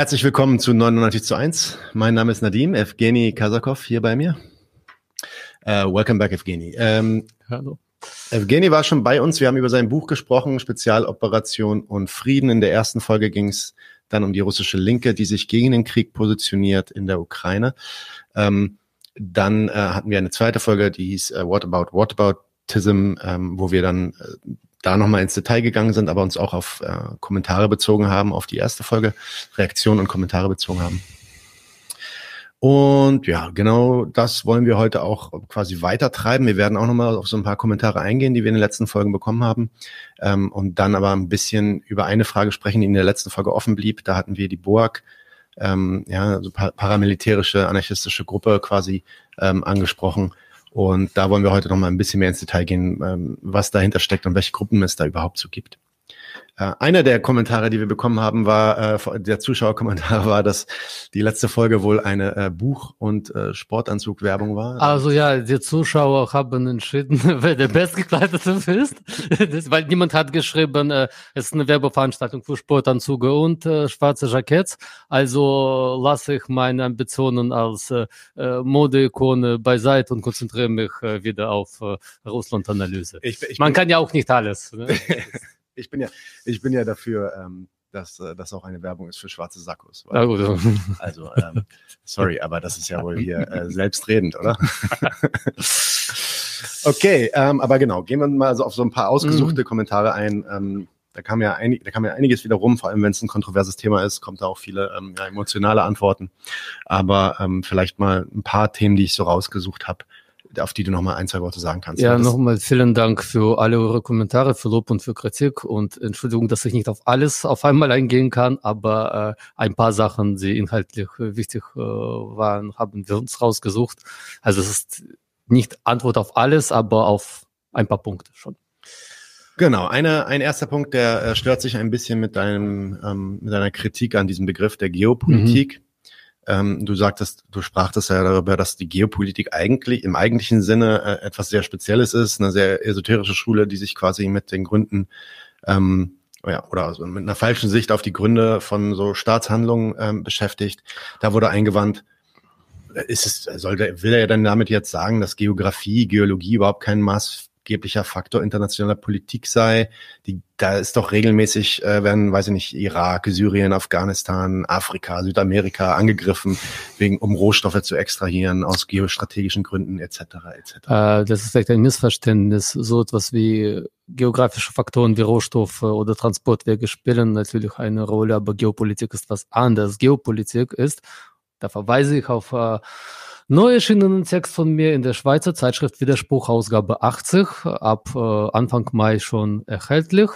Herzlich willkommen zu 99 zu 1. Mein Name ist Nadim, Evgeny Kazakov hier bei mir. Uh, welcome back, Evgeny. Ähm, Hallo. Evgeny war schon bei uns. Wir haben über sein Buch gesprochen, Spezialoperation und Frieden. In der ersten Folge ging es dann um die russische Linke, die sich gegen den Krieg positioniert in der Ukraine. Ähm, dann äh, hatten wir eine zweite Folge, die hieß äh, What About Whataboutism, ähm, wo wir dann äh, da nochmal ins Detail gegangen sind, aber uns auch auf äh, Kommentare bezogen haben, auf die erste Folge, Reaktionen und Kommentare bezogen haben. Und ja, genau das wollen wir heute auch quasi weitertreiben. Wir werden auch nochmal auf so ein paar Kommentare eingehen, die wir in den letzten Folgen bekommen haben. Ähm, und dann aber ein bisschen über eine Frage sprechen, die in der letzten Folge offen blieb. Da hatten wir die BOAG, ähm, ja, also paramilitärische, anarchistische Gruppe quasi ähm, angesprochen und da wollen wir heute noch mal ein bisschen mehr ins Detail gehen, ähm, was dahinter steckt und welche Gruppen es da überhaupt so gibt. Äh, einer der Kommentare, die wir bekommen haben, war, äh, der Zuschauerkommentar war, dass die letzte Folge wohl eine äh, Buch- und äh, Sportanzugwerbung war. Also ja, die Zuschauer haben entschieden, wer der bestgekleidete ist. das, weil niemand hat geschrieben, äh, es ist eine Werbeveranstaltung für Sportanzüge und äh, schwarze Jackets. Also lasse ich meine Ambitionen als äh, äh Modeikone beiseite und konzentriere mich äh, wieder auf äh, Russland-Analyse. Man kann ja auch nicht alles. Ne? Ich bin ja, ich bin ja dafür, ähm, dass äh, das auch eine Werbung ist für schwarze Sakkos. Ja, gut. Also, ähm, sorry, aber das ist ja wohl hier äh, selbstredend, oder? okay, ähm, aber genau, gehen wir mal so auf so ein paar ausgesuchte mhm. Kommentare ein. Ähm, da kam ja einig, da kam ja einiges wieder rum, vor allem wenn es ein kontroverses Thema ist, kommt da auch viele ähm, ja, emotionale Antworten. Aber ähm, vielleicht mal ein paar Themen, die ich so rausgesucht habe, auf die du noch mal ein, zwei Worte sagen kannst. Ja, nochmal vielen Dank für alle eure Kommentare, für Lob und für Kritik und Entschuldigung, dass ich nicht auf alles auf einmal eingehen kann, aber äh, ein paar Sachen, die inhaltlich wichtig äh, waren, haben wir uns rausgesucht. Also es ist nicht Antwort auf alles, aber auf ein paar Punkte schon. Genau, eine, ein erster Punkt, der äh, stört sich ein bisschen mit deinem ähm, mit deiner Kritik an diesem Begriff der Geopolitik. Mhm. Ähm, du sagtest, du sprachtest ja darüber, dass die Geopolitik eigentlich im eigentlichen Sinne äh, etwas sehr Spezielles ist, eine sehr esoterische Schule, die sich quasi mit den Gründen ähm, ja, oder also mit einer falschen Sicht auf die Gründe von so Staatshandlungen ähm, beschäftigt. Da wurde eingewandt, ist es, soll der, will er ja dann damit jetzt sagen, dass Geografie, Geologie überhaupt kein Maß maßgeblicher Faktor internationaler Politik sei. Die, da ist doch regelmäßig, äh, werden, weiß ich nicht, Irak, Syrien, Afghanistan, Afrika, Südamerika angegriffen, wegen, um Rohstoffe zu extrahieren aus geostrategischen Gründen etc. etc. Äh, das ist vielleicht ein Missverständnis. So etwas wie geografische Faktoren wie Rohstoffe oder Transportwege spielen natürlich eine Rolle, aber Geopolitik ist was anderes. Geopolitik ist, da verweise ich auf äh, Neu erschienenen Text von mir in der Schweizer Zeitschrift Widerspruch, Ausgabe 80, ab äh, Anfang Mai schon erhältlich.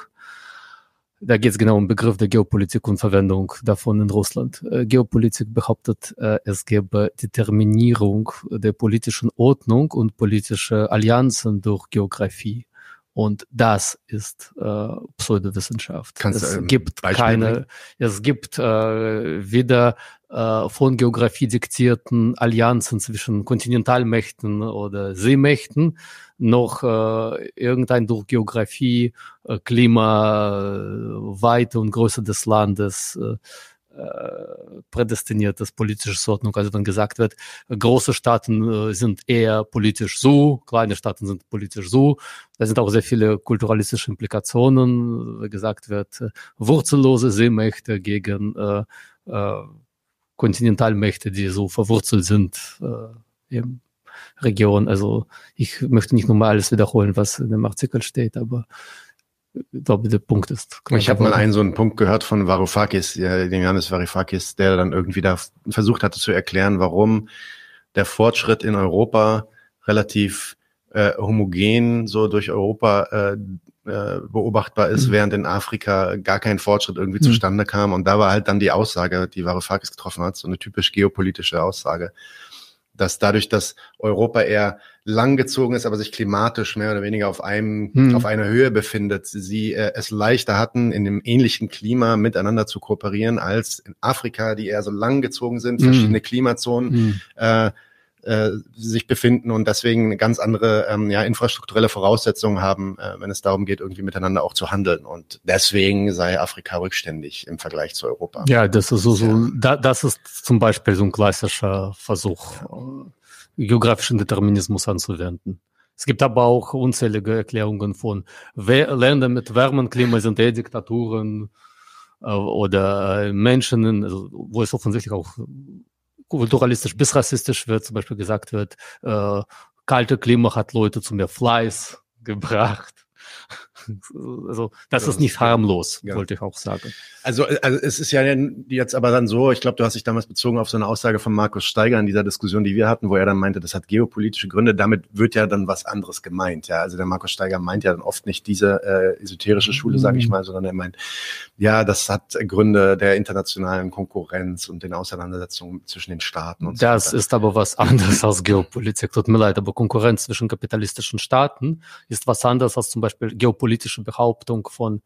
Da geht es genau um Begriff der Geopolitik und Verwendung davon in Russland. Äh, Geopolitik behauptet, äh, es gäbe Determinierung der politischen Ordnung und politische Allianzen durch Geografie. Und das ist äh, Pseudowissenschaft. Kannst es du gibt keine, es gibt äh, weder äh, von Geografie diktierten Allianzen zwischen Kontinentalmächten oder Seemächten, noch äh, irgendein durch Geografie, äh, Klima, äh, Weite und Größe des Landes äh, prädestiniertes politisches Ordnung. Also wenn gesagt wird, große Staaten äh, sind eher politisch so, kleine Staaten sind politisch so. Da sind auch sehr viele kulturalistische Implikationen. Wie gesagt wird, äh, wurzellose Seemächte gegen äh, äh, Kontinentalmächte, die so verwurzelt sind äh, im Region. Also ich möchte nicht nochmal alles wiederholen, was in dem Artikel steht, aber glaube, der Punkt ist. Ich habe mal einen so einen Punkt gehört von Varoufakis, ja, den Janis Varoufakis, der dann irgendwie da versucht hatte zu erklären, warum der Fortschritt in Europa relativ äh, homogen so durch Europa äh, äh, beobachtbar ist, mhm. während in Afrika gar kein Fortschritt irgendwie mhm. zustande kam. Und da war halt dann die Aussage, die Varoufakis getroffen hat, so eine typisch geopolitische Aussage, dass dadurch, dass Europa eher langgezogen ist, aber sich klimatisch mehr oder weniger auf einem hm. auf einer Höhe befindet, sie äh, es leichter hatten, in dem ähnlichen Klima miteinander zu kooperieren als in Afrika, die eher so langgezogen sind, hm. verschiedene Klimazonen. Hm. Äh, äh, sich befinden und deswegen ganz andere ähm, ja, infrastrukturelle Voraussetzungen haben, äh, wenn es darum geht, irgendwie miteinander auch zu handeln. Und deswegen sei Afrika rückständig im Vergleich zu Europa. Ja, das ist so, so da, das ist zum Beispiel so ein klassischer Versuch, äh, geografischen Determinismus anzuwenden. Es gibt aber auch unzählige Erklärungen von Ländern mit wärmem Klima sind eher Diktaturen äh, oder äh, Menschen, also, wo es offensichtlich auch kulturalistisch bis rassistisch wird, zum Beispiel gesagt wird, äh, kalte Klima hat Leute zu mehr Fleiß gebracht. Also das ja, ist nicht harmlos, ja. wollte ich auch sagen. Also, also es ist ja jetzt aber dann so, ich glaube, du hast dich damals bezogen auf so eine Aussage von Markus Steiger in dieser Diskussion, die wir hatten, wo er dann meinte, das hat geopolitische Gründe. Damit wird ja dann was anderes gemeint. Ja, also der Markus Steiger meint ja dann oft nicht diese äh, esoterische Schule, sage ich mhm. mal, sondern er meint, ja, das hat Gründe der internationalen Konkurrenz und den Auseinandersetzungen zwischen den Staaten. Und das so ist aber was anderes als Geopolitik. Tut mir leid, aber Konkurrenz zwischen kapitalistischen Staaten ist was anderes als zum Beispiel geopolitische Behauptung von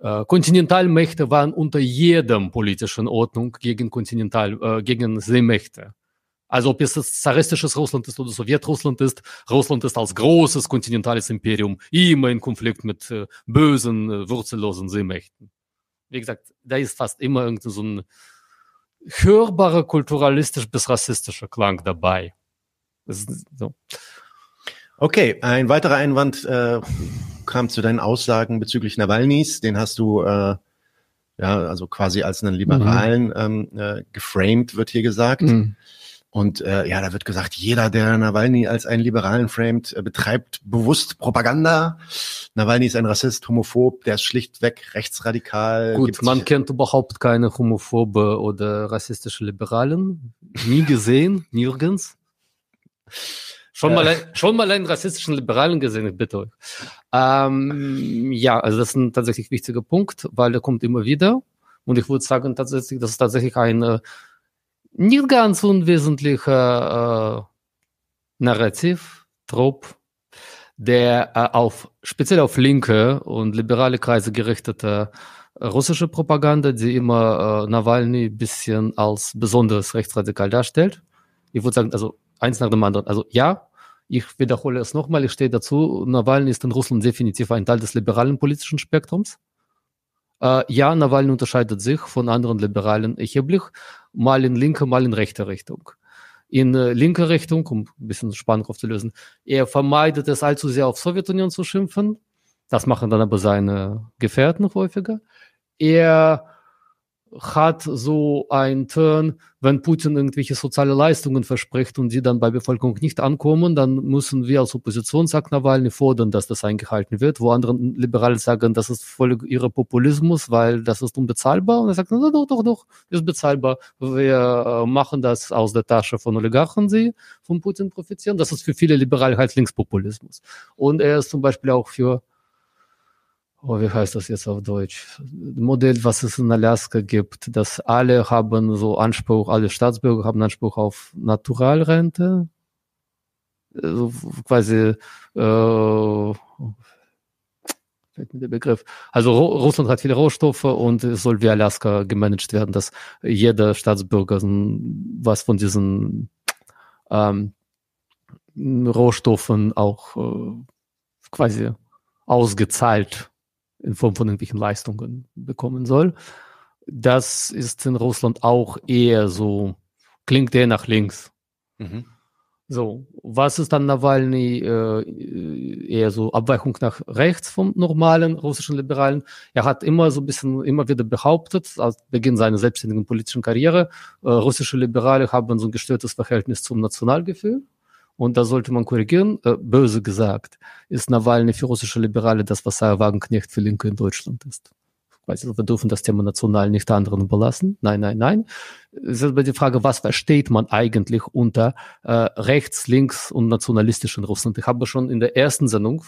äh, Kontinentalmächte waren unter jedem politischen Ordnung gegen Kontinental, äh, gegen Seemächte. Also ob es zaristisches Russland ist oder Sowjetrussland ist, Russland ist als großes kontinentales Imperium immer in Konflikt mit äh, bösen, äh, wurzellosen Seemächten. Wie gesagt, da ist fast immer irgendwie so ein hörbarer kulturalistisch bis rassistischer Klang dabei. So. Okay, ein weiterer Einwand äh, kam zu deinen Aussagen bezüglich Nawalnys. Den hast du äh, ja also quasi als einen Liberalen mhm. ähm, äh, geframed, wird hier gesagt. Mhm. Und äh, ja, da wird gesagt, jeder, der Nawalny als einen Liberalen framed, äh, betreibt bewusst Propaganda. Nawalny ist ein Rassist, homophob, der ist schlichtweg rechtsradikal. Gut, man kennt überhaupt keine homophobe oder rassistische Liberalen. Nie gesehen, nirgends. Schon, mal, ein, schon mal einen rassistischen Liberalen gesehen, bitte. Ähm, ja, also das ist ein tatsächlich wichtiger Punkt, weil der kommt immer wieder. Und ich würde sagen, tatsächlich, das ist tatsächlich ein äh, nicht ganz unwesentlicher äh, Narrativ, Trop, der äh, auf speziell auf linke und liberale Kreise gerichtete äh, russische Propaganda, die immer äh, Nawalny bisschen als besonders rechtsradikal darstellt. Ich würde sagen, also eins nach dem anderen. Also ja, ich wiederhole es nochmal, ich stehe dazu, Nawalny ist in Russland definitiv ein Teil des liberalen politischen Spektrums. Äh, ja, Nawalny unterscheidet sich von anderen Liberalen erheblich, mal in linke, mal in rechte Richtung. In äh, linker Richtung, um ein bisschen Spannung aufzulösen, er vermeidet es allzu sehr auf Sowjetunion zu schimpfen. Das machen dann aber seine Gefährten häufiger. Er hat so ein Turn, wenn Putin irgendwelche soziale Leistungen verspricht und die dann bei Bevölkerung nicht ankommen, dann müssen wir als Opposition, sagt Nawalny, fordern, dass das eingehalten wird, wo andere Liberale sagen, das ist voll ihre Populismus, weil das ist unbezahlbar. Und er sagt, doch, doch, doch, ist bezahlbar. Wir äh, machen das aus der Tasche von Oligarchen, die von Putin profitieren. Das ist für viele Liberale halt Linkspopulismus. Und er ist zum Beispiel auch für oh, wie heißt das jetzt auf Deutsch? Modell, was es in Alaska gibt, dass alle haben so Anspruch, alle Staatsbürger haben Anspruch auf Naturalrente. Also quasi, äh, der Begriff. Also Russland hat viele Rohstoffe und es soll wie Alaska gemanagt werden, dass jeder Staatsbürger was von diesen ähm, Rohstoffen auch äh, quasi ausgezahlt in Form von irgendwelchen Leistungen bekommen soll. Das ist in Russland auch eher so, klingt eher nach links. Mhm. So, was ist dann Nawalny äh, eher so Abweichung nach rechts vom normalen russischen Liberalen? Er hat immer so ein bisschen, immer wieder behauptet, als Beginn seiner selbstständigen politischen Karriere, äh, russische Liberale haben so ein gestörtes Verhältnis zum Nationalgefühl und da sollte man korrigieren, äh, böse gesagt, ist Nawalny für russische Liberale das, was Sarah Wagenknecht für Linke in Deutschland ist. Also wir dürfen das Thema national nicht anderen überlassen. Nein, nein, nein. Es ist aber die Frage, was versteht man eigentlich unter äh, rechts, links und nationalistisch in Russland? Ich habe schon in der ersten Sendung,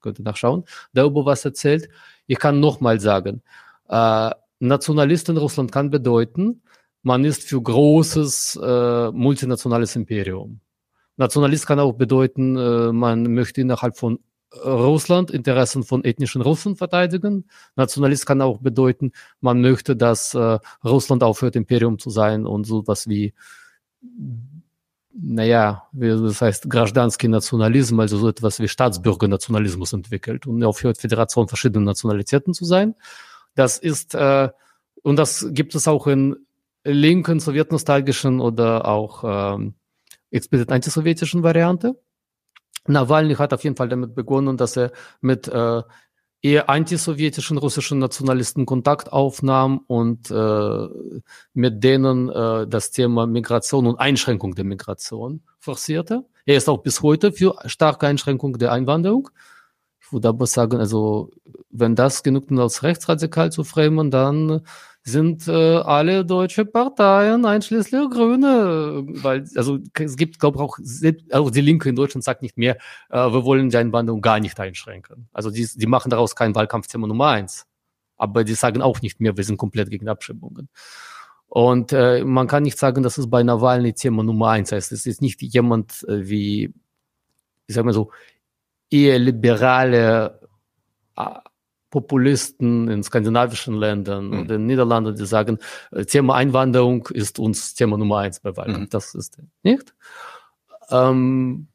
könnt ihr nachschauen, darüber was erzählt. Ich kann nochmal sagen, äh, Nationalist in Russland kann bedeuten, man ist für großes äh, multinationales Imperium. Nationalist kann auch bedeuten, äh, man möchte innerhalb von Russland Interessen von ethnischen Russen verteidigen. Nationalist kann auch bedeuten, man möchte, dass äh, Russland aufhört, Imperium zu sein und so was wie naja, das heißt Graždanski Nationalismus, also so etwas wie Staatsbürgernationalismus entwickelt und aufhört, Föderation verschiedener Nationalitäten zu sein. Das ist, äh, und das gibt es auch in linken, sowjetnostalgischen oder auch ähm, explizit antisowjetischen Variante. Nawalny hat auf jeden Fall damit begonnen, dass er mit äh, eher antisowjetischen russischen Nationalisten Kontakt aufnahm und äh, mit denen äh, das Thema Migration und Einschränkung der Migration forcierte. Er ist auch bis heute für starke Einschränkung der Einwanderung. Ich würde aber sagen, also wenn das genug als rechtsradikal zu framen, dann sind äh, alle deutsche Parteien, einschließlich Grüne, weil, also es gibt, glaube ich, auch, auch die Linke in Deutschland sagt nicht mehr, äh, wir wollen die Einwanderung gar nicht einschränken. Also die, die machen daraus kein Wahlkampfthema Nummer eins. Aber die sagen auch nicht mehr, wir sind komplett gegen Abschiebungen. Und äh, man kann nicht sagen, dass es bei Nawalny Thema Nummer eins ist. Es ist nicht jemand äh, wie, ich sag mal so, eher liberale äh, Populisten in skandinavischen Ländern mhm. oder in den Niederlanden, die sagen, äh, Thema Einwanderung ist uns Thema Nummer eins bei Wahlkampf. Mhm. Das ist nicht. Ähm,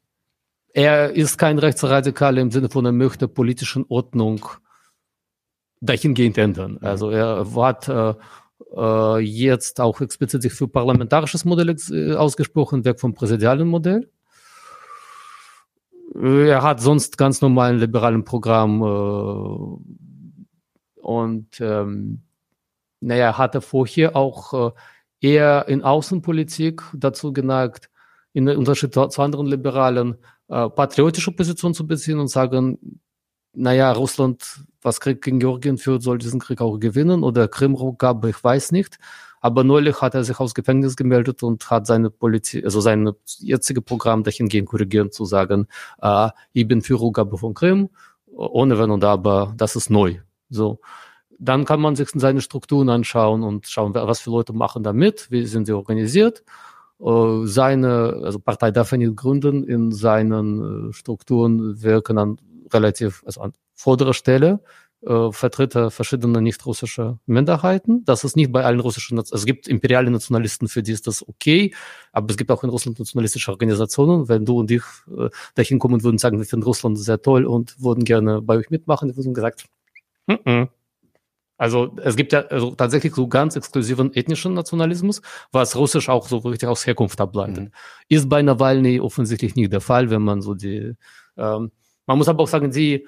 er ist kein Rechtsradikal im Sinne von, er möchte politischen Ordnung dahingehend ändern. Mhm. Also er hat äh, äh, jetzt auch explizit sich für parlamentarisches Modell ausgesprochen, weg vom präsidialen Modell. Er hat sonst ganz normalen liberalen Programm äh, und ähm, naja, hatte vorher auch äh, eher in Außenpolitik dazu geneigt, in Unterschied zu anderen Liberalen, äh, patriotische Position zu beziehen und sagen, naja, Russland, was Krieg gegen Georgien führt, soll diesen Krieg auch gewinnen oder Krimrückgabe, ich weiß nicht. Aber neulich hat er sich aus Gefängnis gemeldet und hat seine Politik, also sein jetzige Programm dahingehend korrigieren zu sagen, äh, ich bin für Rückgabe von Krim, ohne Wenn und Aber, das ist neu. So. Dann kann man sich seine Strukturen anschauen und schauen, was für Leute machen da mit, wie sind sie organisiert. Äh, seine, also Partei darf er nicht gründen, in seinen äh, Strukturen wirken an relativ, also an vorderer Stelle äh, Vertreter verschiedener nicht-russischer Minderheiten. Das ist nicht bei allen russischen, es gibt imperiale Nationalisten, für die ist das okay, aber es gibt auch in Russland nationalistische Organisationen. Wenn du und ich äh, dahin kommen würden sagen, wir finden Russland sehr toll und würden gerne bei euch mitmachen, die würden gesagt, also es gibt ja also tatsächlich so ganz exklusiven ethnischen Nationalismus, was Russisch auch so richtig aus Herkunft ableitet. Mhm. Ist bei Nawalny offensichtlich nicht der Fall, wenn man so die, ähm, man muss aber auch sagen, sie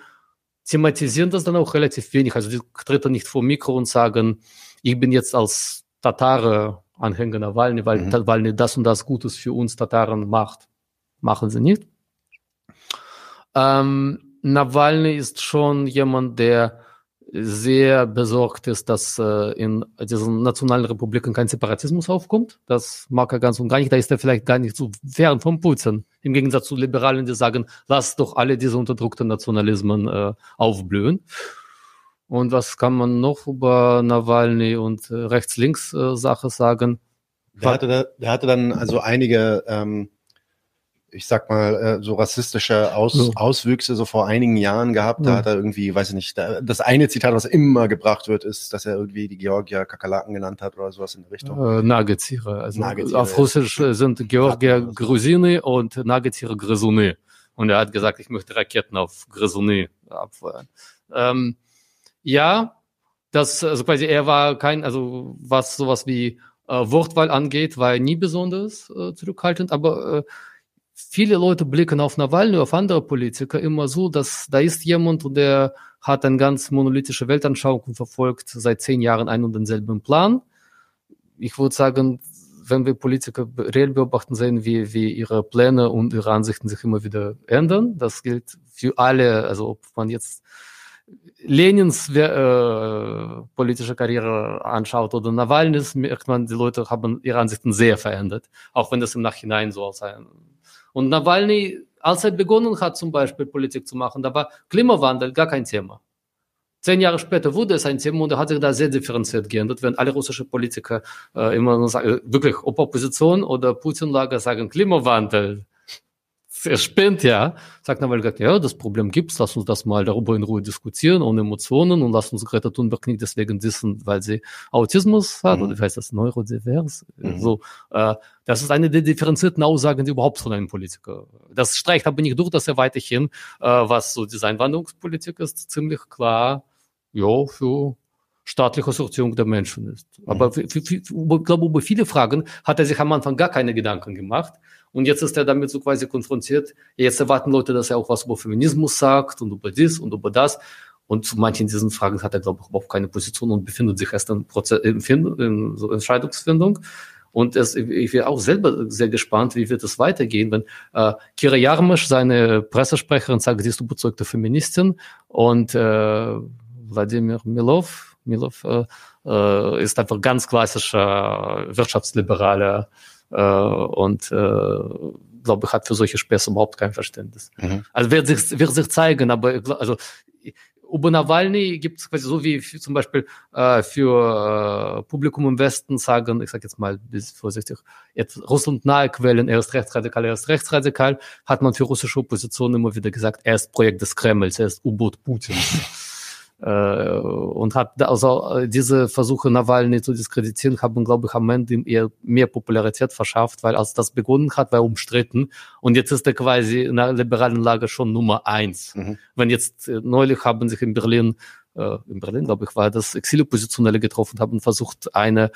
thematisieren das dann auch relativ wenig. Also die treten nicht vor Mikro und sagen, ich bin jetzt als Tatare Anhänger Nawalny, weil mhm. Nawalny das und das Gutes für uns Tataren macht. Machen sie nicht. Ähm, Nawalny ist schon jemand, der sehr besorgt ist, dass äh, in diesen nationalen Republiken kein Separatismus aufkommt. Das mag er ganz und gar nicht. Da ist er vielleicht gar nicht so fern vom Putin. Im Gegensatz zu Liberalen, die sagen, lass doch alle diese unterdrückten Nationalismen äh, aufblühen. Und was kann man noch über Nawalny und äh, Rechts-Links-Sache sagen? Der hatte, da, der hatte dann also einige ähm, ich sag mal, äh, so rassistische Aus ja. Auswüchse so vor einigen Jahren gehabt. Da ja. hat er irgendwie, weiß ich nicht, das eine Zitat, was immer gebracht wird, ist, dass er irgendwie die Georgier Kakerlaken genannt hat oder sowas in der Richtung. Äh, Nagetiere. Also Nagetiere. auf Russisch sind Georgier Grusini und Nagetiere Grisuni. Und er hat gesagt, ich möchte Raketen auf Grisuni abfeuern. Ähm, ja, das, also quasi, er war kein, also was sowas wie äh, Wortwahl angeht, war er nie besonders äh, zurückhaltend, aber äh, viele Leute blicken auf Nawalny, auf andere Politiker immer so, dass da ist jemand, der hat eine ganz monolithische Weltanschauung und verfolgt seit zehn Jahren einen und denselben Plan. Ich würde sagen, wenn wir Politiker reell beobachten, sehen wir, wie ihre Pläne und ihre Ansichten sich immer wieder ändern. Das gilt für alle, also ob man jetzt Lenins äh, politische Karriere anschaut oder Nawalnys, merkt man, die Leute haben ihre Ansichten sehr verändert, auch wenn das im Nachhinein so als ein und Nawalny, als er begonnen hat, zum Beispiel Politik zu machen, da war Klimawandel gar kein Thema. Zehn Jahre später wurde es ein Thema und er hat sich da sehr differenziert geändert, wenn alle russische Politiker äh, immer nur sagen, wirklich, ob Opposition oder Putin-Lager sagen Klimawandel. Er spinnt ja, sagt Nawalny, ja, das Problem gibt's, lass uns das mal darüber in Ruhe diskutieren, ohne Emotionen und lass uns Greta Thunberg nicht deswegen dissen, weil sie Autismus hat, mhm. oder wie heißt das, Neurodivers, mhm. so, äh, das ist eine der differenzierten Aussagen, die überhaupt von einem Politiker. Das streicht aber nicht durch, dass er weiterhin, äh, was so diese Einwanderungspolitik ist, ziemlich klar, ja, für staatliche Sortierung der Menschen ist. Aber mhm. ich glaube, über viele Fragen hat er sich am Anfang gar keine Gedanken gemacht. Und jetzt ist er damit so quasi konfrontiert. Jetzt erwarten Leute, dass er auch was über Feminismus sagt und über dies und über das. Und zu manchen diesen Fragen hat er, glaube ich, überhaupt keine Position und befindet sich erst in, Proze in, in so Entscheidungsfindung. Und es, ich wäre auch selber sehr gespannt, wie wird es weitergehen, wenn äh, Kira Jarmisch, seine Pressesprecherin, sagt, sie ist überzeugte Feministin und äh, Wladimir Milov, Milov äh, äh, ist einfach ganz klassischer Wirtschaftsliberaler äh, und äh, glaube ich, hat für solche Späße überhaupt kein Verständnis. Mhm. Also wird sich, wird sich zeigen, aber also über Nawalny gibt es quasi so wie für, zum Beispiel äh, für äh, Publikum im Westen sagen, ich sage jetzt mal bis vorsichtig, jetzt Russland nahe Quellen, er ist rechtsradikal, er ist rechtsradikal, hat man für russische Opposition immer wieder gesagt, er ist Projekt des Kremls, er ist U-Boot Putins. Äh, und hat also äh, diese Versuche Nawalny zu diskreditieren haben, glaube ich, am Ende ihm eher mehr Popularität verschafft, weil als das begonnen hat, war er umstritten und jetzt ist er quasi in der liberalen Lage schon Nummer eins. Mhm. Wenn jetzt äh, neulich haben sich in Berlin, äh, in Berlin, glaube ich, war das Exiloppositionelle getroffen, haben versucht, eine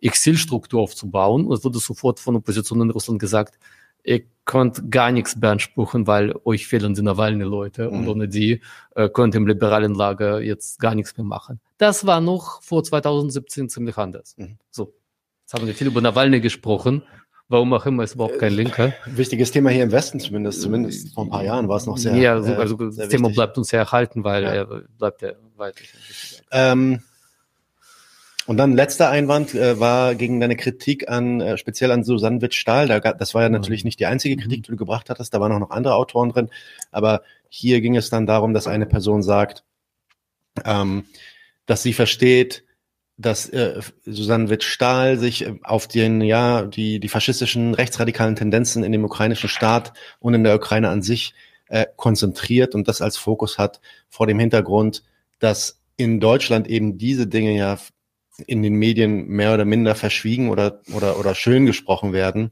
Exilstruktur aufzubauen und es wurde sofort von Opposition in Russland gesagt, ihr könnt gar nichts beanspruchen, weil euch fehlen die Nawalny-Leute mhm. und ohne die äh, könnt ihr im liberalen Lager jetzt gar nichts mehr machen. Das war noch vor 2017 ziemlich anders. Mhm. So, jetzt haben wir viel über Nawalny gesprochen. Warum auch immer ist überhaupt kein Linker. Wichtiges Thema hier im Westen zumindest. Zumindest vor ein paar Jahren war es noch sehr. Ja, also, also das Thema wichtig. bleibt uns sehr erhalten, weil ja. er bleibt ja weiterhin. Ähm, und dann letzter Einwand äh, war gegen deine Kritik an, äh, speziell an Susanne Witt-Stahl. Da, das war ja natürlich nicht die einzige Kritik, die du gebracht hattest. Da waren auch noch andere Autoren drin. Aber hier ging es dann darum, dass eine Person sagt, ähm, dass sie versteht, dass äh, Susanne Witt-Stahl sich äh, auf den, ja, die, die faschistischen rechtsradikalen Tendenzen in dem ukrainischen Staat und in der Ukraine an sich äh, konzentriert und das als Fokus hat vor dem Hintergrund, dass in Deutschland eben diese Dinge ja in den Medien mehr oder minder verschwiegen oder, oder, oder schön gesprochen werden,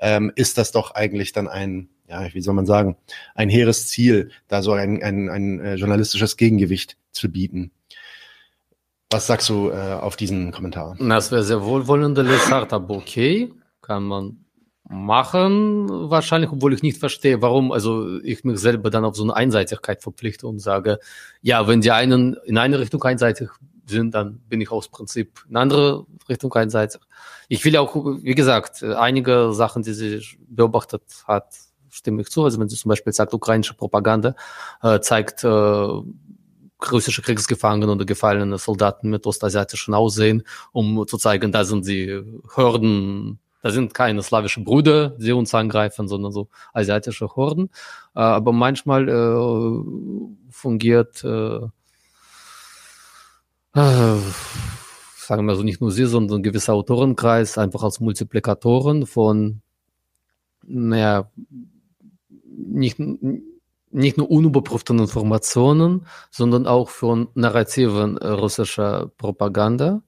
ähm, ist das doch eigentlich dann ein, ja, wie soll man sagen, ein hehres Ziel, da so ein, ein, ein äh, journalistisches Gegengewicht zu bieten. Was sagst du äh, auf diesen Kommentar? Das wäre sehr wohlwollende Lesart, aber okay, kann man machen, wahrscheinlich, obwohl ich nicht verstehe, warum, also ich mich selber dann auf so eine Einseitigkeit verpflichte und sage, ja, wenn die einen in eine Richtung einseitig sind, dann bin ich aus Prinzip in andere Richtung einseitig. Ich will auch, wie gesagt, einige Sachen, die sie beobachtet hat, stimme ich zu. Also wenn sie zum Beispiel sagt, ukrainische Propaganda äh, zeigt äh, russische Kriegsgefangene oder gefallene Soldaten mit ostasiatischen Aussehen, um zu zeigen, da sind die Hürden, da sind keine slawischen Brüder, die uns angreifen, sondern so asiatische Horden. Äh, aber manchmal äh, fungiert äh, sagen wir so, nicht nur sie, sondern ein gewisser Autorenkreis einfach als Multiplikatoren von, naja, nicht, nicht nur unüberprüften Informationen, sondern auch von Narrativen russischer Propaganda.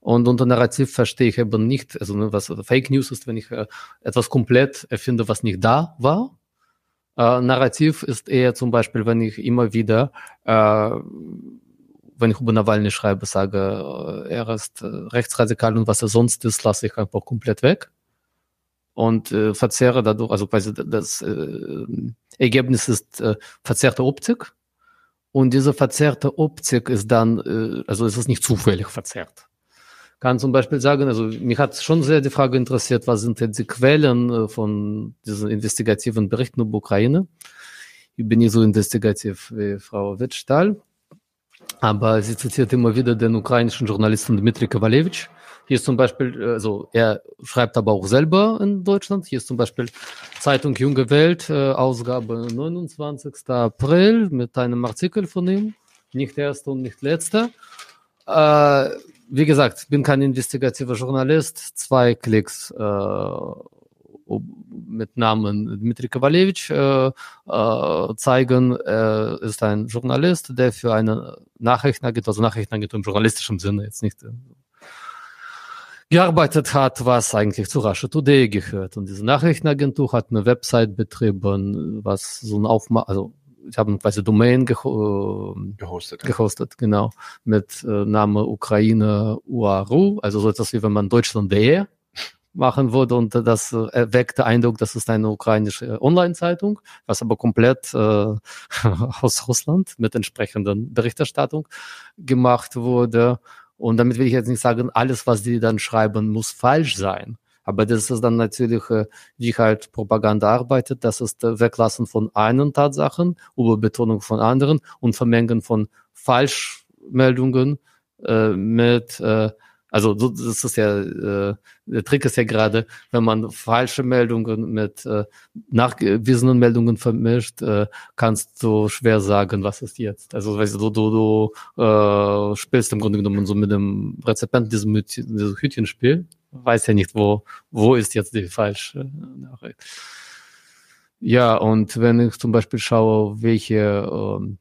Und unter Narrativ verstehe ich eben nicht, also ne, was Fake News ist, wenn ich äh, etwas komplett erfinde, was nicht da war. Äh, Narrativ ist eher zum Beispiel, wenn ich immer wieder äh, wenn ich über Nawalny schreibe, sage, äh, er ist äh, rechtsradikal und was er sonst ist, lasse ich einfach komplett weg und äh, verzerre dadurch, also quasi das äh, Ergebnis ist äh, verzerrte Optik und diese verzerrte Optik ist dann, äh, also es ist nicht zufällig verzerrt. Kann zum Beispiel sagen, also mich hat schon sehr die Frage interessiert, was sind denn die Quellen äh, von diesen investigativen Berichten über Ukraine? Ich bin nicht so investigativ wie Frau Wittstahl. Aber sie zitiert immer wieder den ukrainischen Journalisten Dmitri Kovalevich. Hier ist zum Beispiel, also er schreibt aber auch selber in Deutschland. Hier ist zum Beispiel Zeitung Junge Welt, äh, Ausgabe 29. April mit einem Artikel von ihm. Nicht erster und nicht letzter. Äh, wie gesagt, bin kein investigativer Journalist. Zwei Klicks äh, mit Namen Dmitri Kovalevich äh, äh, zeigen. Er ist ein Journalist, der für eine Nachrichtenagentur, also Nachrichtenagentur im journalistischen Sinne jetzt nicht äh, gearbeitet hat, was eigentlich zu Russia Today gehört. Und diese Nachrichtenagentur hat eine Website betrieben, was so ein Aufmach, also ich habe quasi Domain ge äh, gehostet, gehostet, genau, mit äh, Name Ukraine UARU, also so etwas wie wenn man Deutschland.de machen würde und das äh, erweckte Eindruck, das ist eine ukrainische Online-Zeitung, was aber komplett äh, aus Russland mit entsprechenden Berichterstattung gemacht wurde. Und damit will ich jetzt nicht sagen, alles, was die dann schreiben, muss falsch sein. Aber das ist dann natürlich, äh, wie halt Propaganda arbeitet, das ist äh, Weglassen von einen Tatsachen, Überbetonung von anderen und Vermengen von Falschmeldungen äh, mit äh, also das ist ja, äh, der Trick ist ja gerade, wenn man falsche Meldungen mit äh, nachgewiesenen Meldungen vermischt, äh, kannst du schwer sagen, was ist jetzt. Also weißt du, du, du äh, spielst im Grunde genommen so mit dem Rezipient diesem, diesem Hütchenspiel, weiß ja nicht, wo, wo ist jetzt die falsche Nachricht. Ja, und wenn ich zum Beispiel schaue, welche ähm,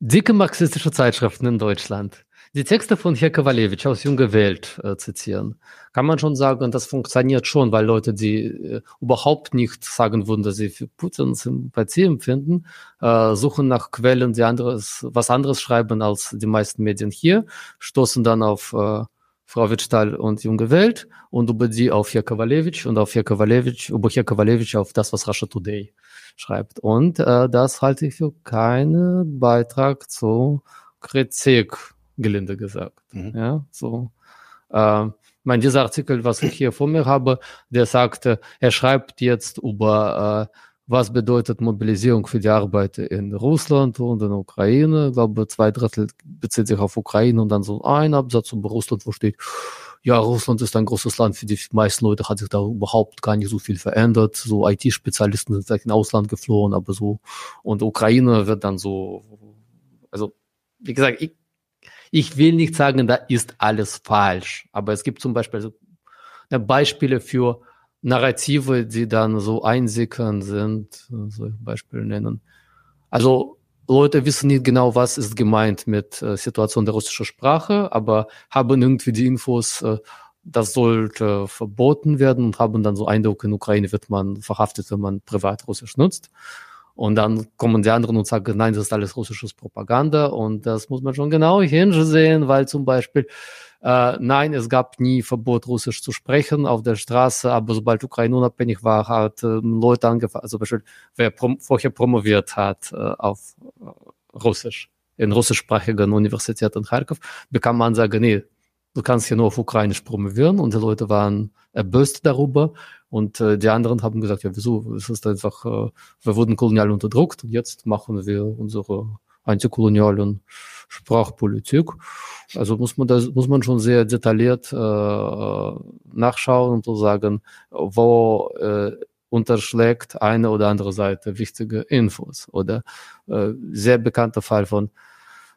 dicke marxistische Zeitschriften in Deutschland die Texte von Herr Kowalewitsch aus Junge Welt äh, zitieren, kann man schon sagen, das funktioniert schon, weil Leute, die äh, überhaupt nicht sagen würden, dass sie für Putin Sympathie empfinden, äh, suchen nach Quellen, die anderes, was anderes schreiben als die meisten Medien hier, stoßen dann auf äh, Frau Wittstahl und Junge Welt und über die auf Herr Kowalewitsch und auf Herr Kowalewitsch, über Herr Kowalewitsch auf das, was Russia Today schreibt. Und äh, das halte ich für keinen Beitrag zur Kritik gelinde gesagt. Mhm. Ja, so. Äh, mein, dieser Artikel, was ich hier vor mir habe, der sagte, er schreibt jetzt über, äh, was bedeutet Mobilisierung für die Arbeit in Russland und in der Ukraine. Ich glaube, zwei Drittel bezieht sich auf Ukraine und dann so ein Absatz über Russland, wo steht, ja, Russland ist ein großes Land, für die meisten Leute hat sich da überhaupt gar nicht so viel verändert. So IT-Spezialisten sind vielleicht in Ausland geflohen, aber so, und Ukraine wird dann so, also, wie gesagt, ich ich will nicht sagen, da ist alles falsch, aber es gibt zum Beispiel so Beispiele für Narrative, die dann so einsickern sind, so Beispiele nennen. Also Leute wissen nicht genau, was ist gemeint mit äh, Situation der russischen Sprache, aber haben irgendwie die Infos, äh, das sollte verboten werden und haben dann so Eindruck, in Ukraine wird man verhaftet, wenn man privat Russisch nutzt. Und dann kommen die anderen und sagen, nein, das ist alles russisches Propaganda. Und das muss man schon genau hinsehen, weil zum Beispiel, äh, nein, es gab nie Verbot, Russisch zu sprechen auf der Straße, aber sobald Ukraine unabhängig war, hat äh, Leute angefangen, also zum Beispiel, wer prom vorher promoviert hat äh, auf Russisch, in russischsprachigen Universität in Kharkov, bekam man sagen, nee, du kannst hier nur auf Ukrainisch promovieren und die Leute waren erböst darüber und äh, die anderen haben gesagt, ja wieso, es ist einfach, äh, wir wurden kolonial unterdrückt und jetzt machen wir unsere antikolonialen Sprachpolitik. Also muss man das muss man schon sehr detailliert äh, nachschauen und so sagen, wo äh, unterschlägt eine oder andere Seite wichtige Infos. Oder äh, sehr bekannter Fall von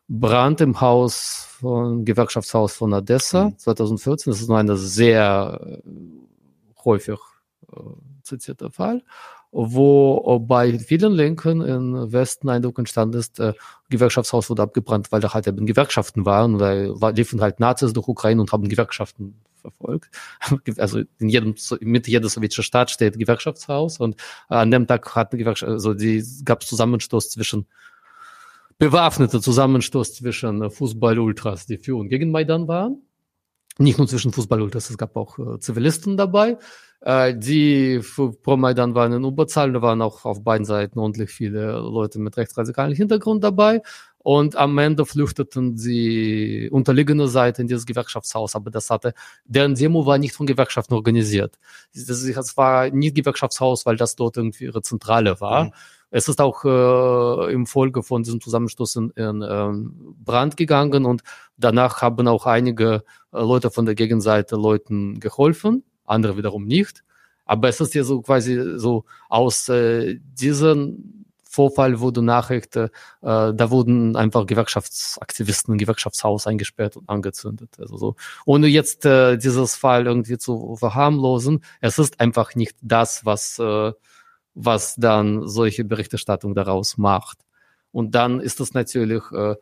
Brand im Haus von Gewerkschaftshaus von Odessa mhm. 2014. Das ist nur eine sehr äh, häufig äh, zitierter Fall, wo bei vielen Linken im Westen Eindruck entstanden ist, äh, Gewerkschaftshaus wurde abgebrannt, weil da halt eben Gewerkschaften waren, weil liefen halt Nazis durch Ukraine und haben Gewerkschaften verfolgt. Also in jedem, Mitte jeder sowjetischen Staat steht Gewerkschaftshaus und an dem Tag hatten Gewerkschaft, also die gab es Zusammenstoß zwischen bewaffneter Zusammenstoß zwischen Fußball-Ultras, die für und gegen Maidan waren. Nicht nur zwischen Fußball-Ultras, es gab auch äh, Zivilisten dabei, äh, die pro Maidan waren in Überzahl. Da waren auch auf beiden Seiten ordentlich viele Leute mit rechtsradikalen Hintergrund dabei. Und am Ende flüchteten die unterliegende Seite in dieses Gewerkschaftshaus. Aber das hatte, deren Demo war nicht von Gewerkschaften organisiert. Das war nicht Gewerkschaftshaus, weil das dort irgendwie ihre Zentrale war. Mhm es ist auch äh, im Folge von diesem Zusammenstoß in, in äh, Brand gegangen und danach haben auch einige äh, Leute von der Gegenseite Leuten geholfen, andere wiederum nicht. Aber es ist ja so quasi so aus äh, diesen Vorfall wurde Nachricht, äh, da wurden einfach Gewerkschaftsaktivisten im Gewerkschaftshaus eingesperrt und angezündet. Also so, ohne jetzt äh, dieses Fall irgendwie zu verharmlosen, es ist einfach nicht das, was, äh, was dann solche Berichterstattung daraus macht. Und dann ist es natürlich äh,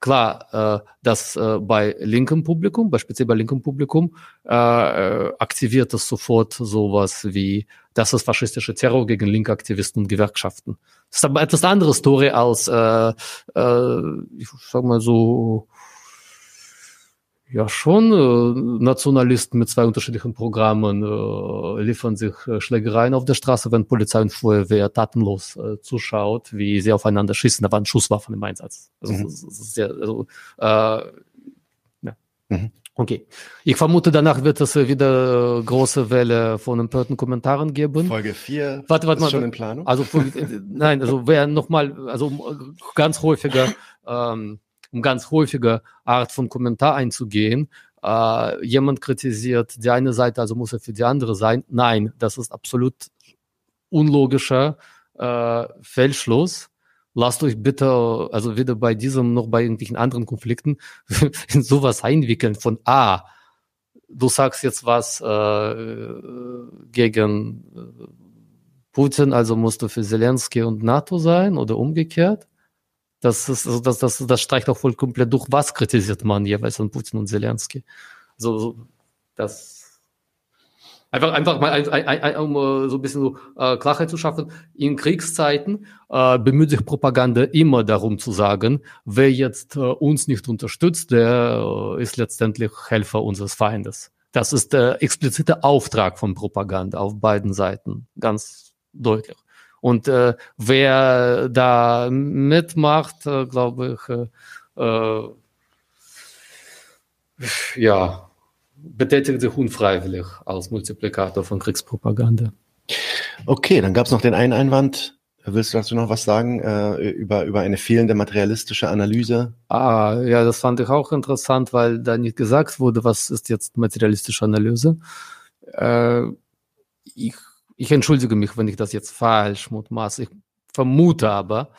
klar, äh, dass äh, bei linkem Publikum, beispielsweise bei linkem Publikum, äh, äh, aktiviert es sofort sowas wie, das ist faschistische Terror gegen linke Aktivisten und Gewerkschaften. Das ist aber etwas andere Story als, äh, äh, ich sag mal so, ja, schon. Äh, Nationalisten mit zwei unterschiedlichen Programmen äh, liefern sich äh, Schlägereien auf der Straße, wenn Polizei und Feuerwehr tatenlos äh, zuschaut, wie sie aufeinander schießen. Da waren Schusswaffen im Einsatz. Also, mhm. sehr, also, äh, ja. Mhm. Okay. Ich vermute, danach wird es wieder große Welle von empörten Kommentaren geben. Folge 4 warte, warte, ist schon in Planung? Also, nein, also wer nochmal, also ganz häufiger ähm, um ganz häufige Art von Kommentar einzugehen. Äh, jemand kritisiert die eine Seite, also muss er für die andere sein. Nein, das ist absolut unlogischer äh, Fehlschluss. Lasst euch bitte, also weder bei diesem noch bei irgendwelchen anderen Konflikten in sowas einwickeln von ah, du sagst jetzt was äh, gegen äh, Putin, also musst du für Zelensky und NATO sein oder umgekehrt. Das, ist, also das, das, das streicht auch voll komplett durch. Was kritisiert man jeweils an Putin und Zelensky? Also, das einfach, einfach mal, ein, ein, ein, um äh, so ein bisschen so, äh, Klarheit zu schaffen. In Kriegszeiten äh, bemüht sich Propaganda immer darum zu sagen, wer jetzt äh, uns nicht unterstützt, der äh, ist letztendlich Helfer unseres Feindes. Das ist der explizite Auftrag von Propaganda auf beiden Seiten, ganz deutlich. Und äh, wer da mitmacht, äh, glaube ich, äh, äh, ja, betätigt sich unfreiwillig als Multiplikator von Kriegspropaganda. Okay, dann gab es noch den einen Einwand. Willst du dazu noch was sagen äh, über, über eine fehlende materialistische Analyse? Ah, ja, das fand ich auch interessant, weil da nicht gesagt wurde, was ist jetzt materialistische Analyse. Ich ich entschuldige mich, wenn ich das jetzt falsch mutmaße. Ich vermute aber,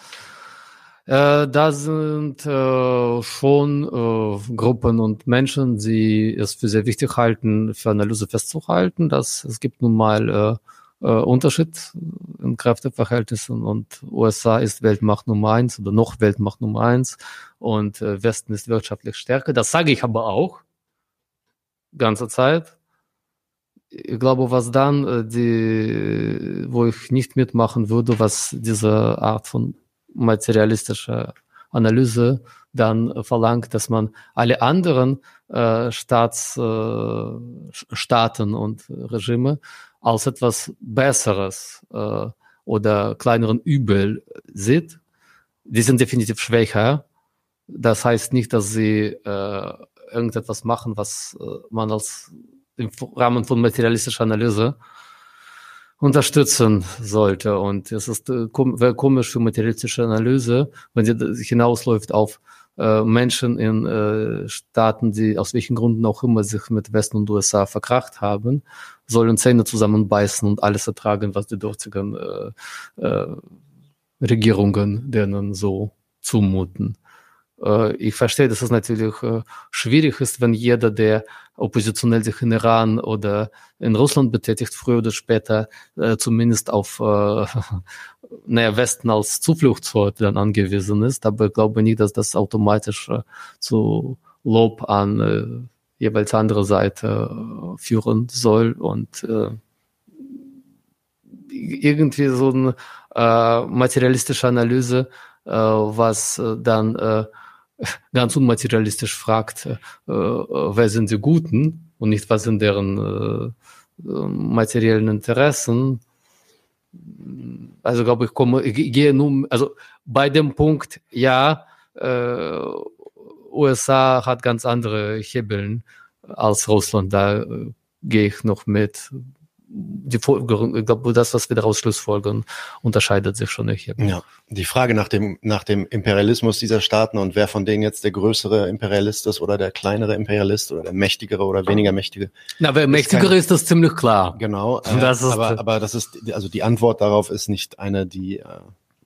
äh, da sind äh, schon äh, Gruppen und Menschen, die es für sehr wichtig halten, für Analyse festzuhalten, dass es gibt nun mal äh, äh, Unterschied in Kräfteverhältnissen und USA ist Weltmacht Nummer eins oder noch Weltmacht Nummer eins und äh, Westen ist wirtschaftlich stärker. Das sage ich aber auch ganze Zeit ich glaube, was dann, die, wo ich nicht mitmachen würde, was diese Art von materialistischer Analyse dann verlangt, dass man alle anderen äh, Staats, äh, Staaten und Regime als etwas Besseres äh, oder kleineren Übel sieht. Die sind definitiv schwächer. Das heißt nicht, dass sie irgendetwas machen, was man als im Rahmen von materialistischer Analyse unterstützen sollte. Und es ist äh, wäre komisch für materialistische Analyse, wenn sie hinausläuft auf äh, Menschen in äh, Staaten, die aus welchen Gründen auch immer sich mit Westen und USA verkracht haben, sollen Zähne zusammenbeißen und alles ertragen, was die dortigen äh, äh, Regierungen denen so zumuten. Äh, ich verstehe, dass es natürlich äh, schwierig ist, wenn jeder, der oppositionell sich in Iran oder in Russland betätigt, früher oder später äh, zumindest auf naja, Westen als Zufluchtsort dann angewiesen ist. Aber ich glaube nicht, dass das automatisch zu Lob an jeweils andere Seite führen soll und irgendwie so eine materialistische Analyse, was dann ganz unmaterialistisch fragt, äh, wer sind die Guten und nicht, was sind deren äh, materiellen Interessen. Also glaube ich, komme, ich gehe nun, also bei dem Punkt, ja, äh, USA hat ganz andere Hebeln als Russland, da äh, gehe ich noch mit die das, was wir daraus schlussfolgern, unterscheidet sich schon nicht. Ja, die Frage nach dem, nach dem Imperialismus dieser Staaten und wer von denen jetzt der größere Imperialist ist oder der kleinere Imperialist oder der mächtigere oder weniger mächtige. Na, wer mächtigere ist, ist das ziemlich klar. Genau. Äh, das ist, aber, aber das ist, also die Antwort darauf ist nicht eine, die, äh,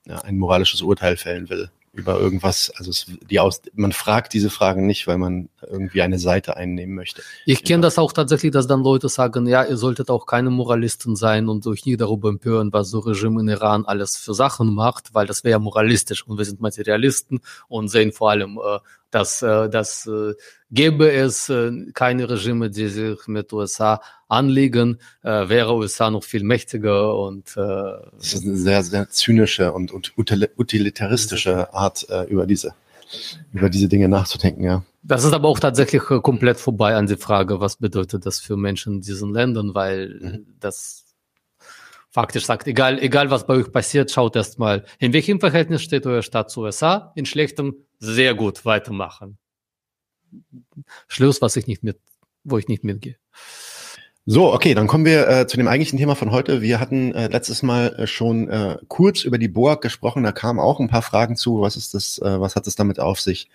ja, ein moralisches Urteil fällen will über irgendwas. Also es, die aus, man fragt diese Fragen nicht, weil man irgendwie eine Seite einnehmen möchte. Ich kenne das auch tatsächlich, dass dann Leute sagen, ja, ihr solltet auch keine Moralisten sein und euch nie darüber empören, was so Regime in Iran alles für Sachen macht, weil das wäre moralistisch und wir sind Materialisten und sehen vor allem, äh, dass, äh, dass äh, gäbe es äh, keine Regime, die sich mit USA anlegen, äh, wäre USA noch viel mächtiger und äh, das ist eine sehr, sehr zynische und, und utilitaristische Art, äh, über diese über diese Dinge nachzudenken, ja. Das ist aber auch tatsächlich äh, komplett vorbei an die Frage, was bedeutet das für Menschen in diesen Ländern, weil mhm. das faktisch sagt, egal, egal was bei euch passiert, schaut erstmal, in welchem Verhältnis steht euer Staat zu USA, in schlechtem sehr gut weitermachen. Schluss, was ich nicht mit, wo ich nicht mitgehe. So, okay, dann kommen wir äh, zu dem eigentlichen Thema von heute. Wir hatten äh, letztes Mal äh, schon äh, kurz über die BOAG gesprochen. Da kamen auch ein paar Fragen zu. Was ist das? Äh, was hat es damit auf sich?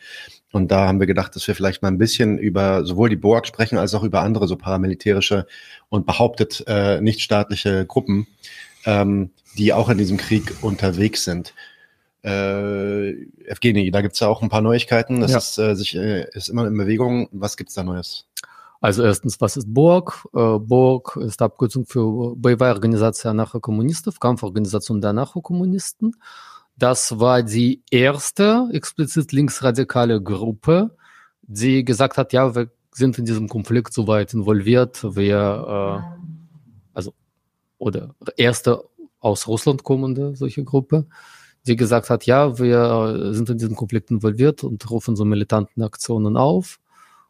Und da haben wir gedacht, dass wir vielleicht mal ein bisschen über sowohl die BOAG sprechen als auch über andere so paramilitärische und behauptet äh, nichtstaatliche Gruppen, ähm, die auch in diesem Krieg unterwegs sind. Äh, Evgeny, da gibt's ja auch ein paar Neuigkeiten. Das ja. ist, äh, sich, äh, ist immer in Bewegung. Was gibt's da Neues? Also erstens, was ist Borg? Äh, Borg ist Abkürzung für Боевая Organisation Anarcho-Kommunistов, Kampforganisation der Anarcho-Kommunisten. Das war die erste explizit linksradikale Gruppe, die gesagt hat, ja, wir sind in diesem Konflikt so weit involviert, wir, äh, also, oder erste aus Russland kommende solche Gruppe, die gesagt hat, ja, wir sind in diesem Konflikt involviert und rufen so militanten Aktionen auf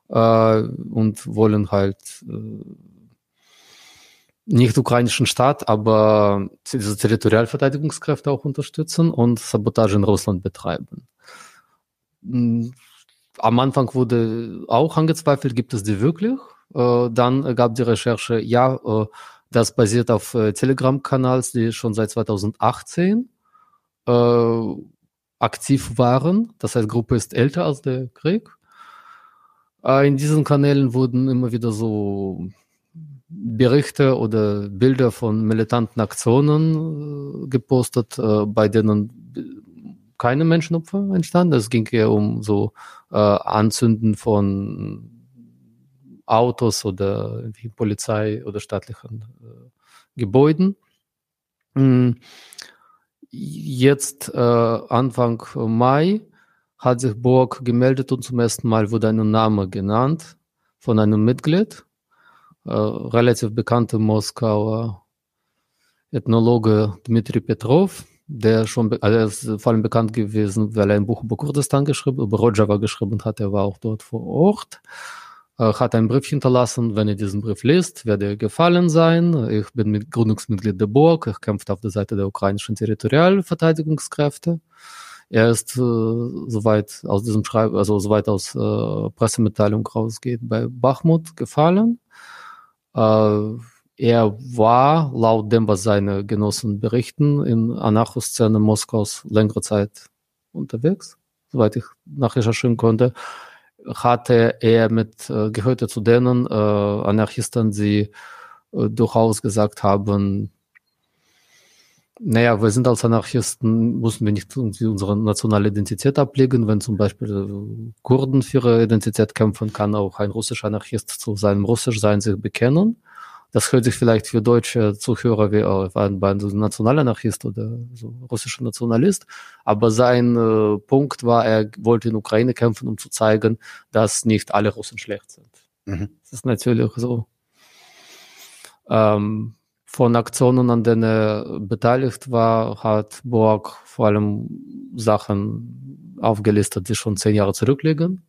äh, und wollen halt äh, nicht ukrainischen Staat, aber diese Territorialverteidigungskräfte auch unterstützen und Sabotage in Russland betreiben. Hm, am Anfang wurde auch angezweifelt, gibt es die wirklich? Äh, dann gab die Recherche, ja, äh, das basiert auf Telegram-Kanals, die schon seit 2018 äh, aktiv waren. Das heißt, Gruppe ist älter als der Krieg. In diesen Kanälen wurden immer wieder so Berichte oder Bilder von militanten Aktionen äh, gepostet, äh, bei denen keine Menschenopfer entstanden. Es ging eher um so äh, Anzünden von Autos oder Polizei oder staatlichen Gebäuden. Mhm. Jetzt Anfang Mai hat sich Borg gemeldet und zum ersten Mal wurde ein Name genannt von einem Mitglied, äh, relativ bekannter Moskauer Ethnologe Dmitri Petrov, der schon, also ist vor allem bekannt gewesen, weil er ein Buch über Kurdistan geschrieben, über Rojava geschrieben hat, er war auch dort vor Ort, äh, hat einen Brief hinterlassen, wenn ihr diesen Brief liest, werde ihr gefallen sein. Ich bin mit Gründungsmitglied der Burg, ich kämpfe auf der Seite der ukrainischen Territorialverteidigungskräfte. Er ist, äh, soweit aus diesem Schreib, also soweit aus äh, Pressemitteilung rausgeht, bei Bachmut gefallen. Äh, er war, laut dem, was seine Genossen berichten, in Anarcho-Szene Moskaus längere Zeit unterwegs, soweit ich nachrecherchieren konnte. Hatte er mit, äh, gehörte zu denen äh, Anarchisten, die äh, durchaus gesagt haben, naja, wir sind als Anarchisten, müssen wir nicht unsere nationale Identität ablegen. Wenn zum Beispiel äh, Kurden für ihre Identität kämpfen, kann auch ein russischer Anarchist zu seinem Russischsein sich bekennen. Das hört sich vielleicht für deutsche Zuhörer wie ein, ein Nationalanarchist oder so russischer Nationalist. Aber sein äh, Punkt war, er wollte in Ukraine kämpfen, um zu zeigen, dass nicht alle Russen schlecht sind. Mhm. Das ist natürlich so. Ähm, von Aktionen, an denen er beteiligt war, hat Borg vor allem Sachen aufgelistet, die schon zehn Jahre zurückliegen.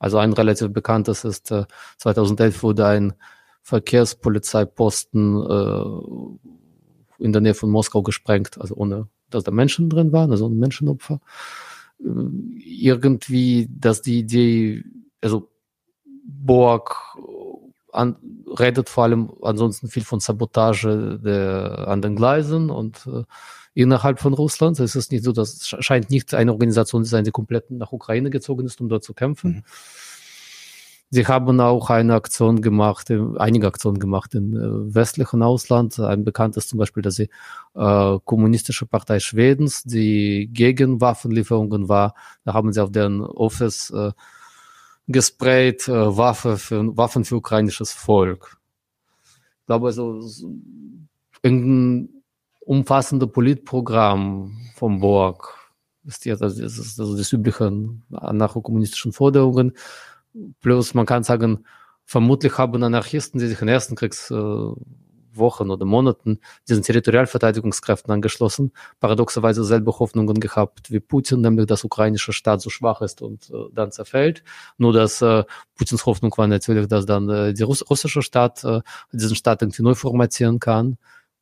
Also ein relativ bekanntes ist, äh, 2011 wurde ein Verkehrspolizeiposten äh, in der Nähe von Moskau gesprengt, also ohne, dass da Menschen drin waren, also ein Menschenopfer. Äh, irgendwie, dass die Idee, also Borg an, redet vor allem ansonsten viel von Sabotage der, an den Gleisen und äh, innerhalb von Russland. Es ist nicht so, dass scheint nicht eine Organisation zu sein, die komplett nach Ukraine gezogen ist, um dort zu kämpfen. Mhm. Sie haben auch eine Aktion gemacht, einige Aktionen gemacht im äh, westlichen Ausland. Ein bekanntes zum Beispiel, dass die äh, kommunistische Partei Schwedens, die gegen Waffenlieferungen war, da haben sie auf deren Office äh, gesprayt, äh, Waffe für, Waffen für ukrainisches Volk. Ich glaube, so, so irgendein umfassende Politprogramm vom Borg ist jetzt also das, ist also das übliche anarcho-kommunistischen Forderungen. Plus man kann sagen, vermutlich haben Anarchisten, die sich in ersten Kriegswochen oder Monaten diesen Territorialverteidigungskräften angeschlossen, paradoxerweise selbe Hoffnungen gehabt wie Putin, nämlich dass ukrainische Staat so schwach ist und äh, dann zerfällt. Nur dass äh, Putins Hoffnung war natürlich, dass dann äh, die Russ russische Staat äh, diesen Staat irgendwie neu formatieren kann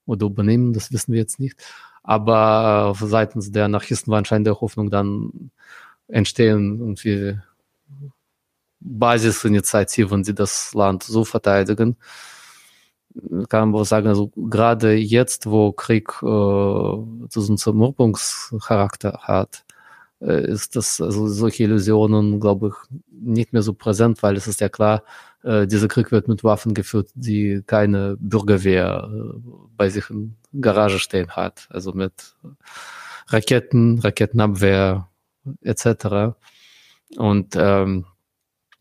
oder übernehmen, das wissen wir jetzt nicht. Aber äh, seitens der Anarchisten war anscheinend der Hoffnung dann entstehen irgendwie Basisinitiativen, die das Land so verteidigen. Kann man sagen, also gerade jetzt, wo Krieg äh, diesen Zermürbungscharakter hat, äh, ist das, also solche Illusionen, glaube ich, nicht mehr so präsent, weil es ist ja klar, äh, dieser Krieg wird mit Waffen geführt, die keine Bürgerwehr äh, bei sich in Garage stehen hat, also mit Raketen, Raketenabwehr etc. Und ähm,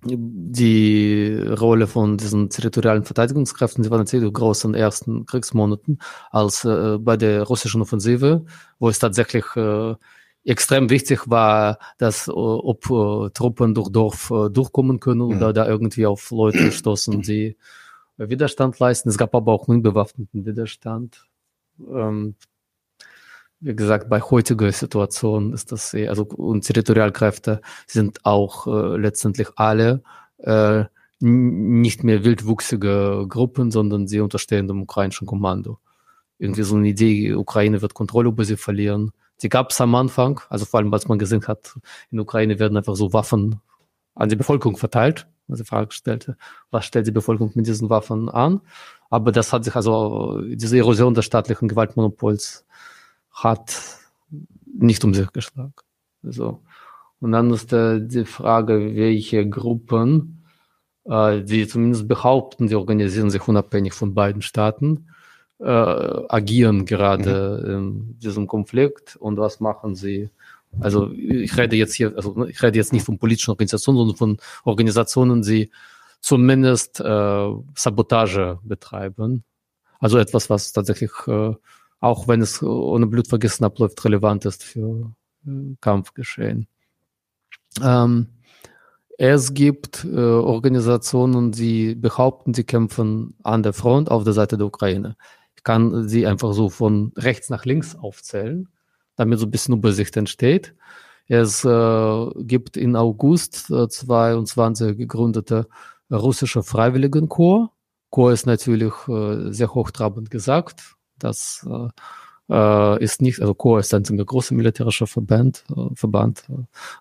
die Rolle von diesen territorialen Verteidigungskräften, sie waren natürlich groß in den ersten Kriegsmonaten, als äh, bei der russischen Offensive, wo es tatsächlich äh, extrem wichtig war, dass äh, ob äh, Truppen durch Dorf äh, durchkommen können mhm. oder da irgendwie auf Leute stoßen, die Widerstand leisten. Es gab aber auch unbewaffneten Widerstand. Ähm, wie gesagt, bei heutiger Situation ist das sehr, also und Territorialkräfte sind auch äh, letztendlich alle äh, nicht mehr wildwuchsige Gruppen, sondern sie unterstehen dem ukrainischen Kommando. Irgendwie so eine Idee, Ukraine wird Kontrolle über sie verlieren. Die gab es am Anfang, also vor allem, als man gesehen hat, in Ukraine werden einfach so Waffen an die Bevölkerung verteilt. Also die Frage stellte, was stellt die Bevölkerung mit diesen Waffen an? Aber das hat sich also, diese Erosion des staatlichen Gewaltmonopols hat nicht um sich geschlagen. So. Und dann ist äh, die Frage, welche Gruppen, äh, die zumindest behaupten, die organisieren sich unabhängig von beiden Staaten, äh, agieren gerade mhm. in diesem Konflikt und was machen sie? Also ich rede jetzt hier, also ich rede jetzt nicht von politischen Organisationen, sondern von Organisationen, die zumindest äh, Sabotage betreiben. Also etwas, was tatsächlich äh, auch wenn es ohne Blutvergessen abläuft, relevant ist für äh, Kampfgeschehen. Ähm, es gibt äh, Organisationen, die behaupten, sie kämpfen an der Front auf der Seite der Ukraine. Ich kann sie einfach so von rechts nach links aufzählen, damit so ein bisschen Übersicht entsteht. Es äh, gibt in August äh, 22 gegründete russische Freiwilligenkorps. Korps ist natürlich äh, sehr hochtrabend gesagt. Das äh, äh, ist nicht, also Chor ist ein ziemlich großer militärischer Verband, äh, Verband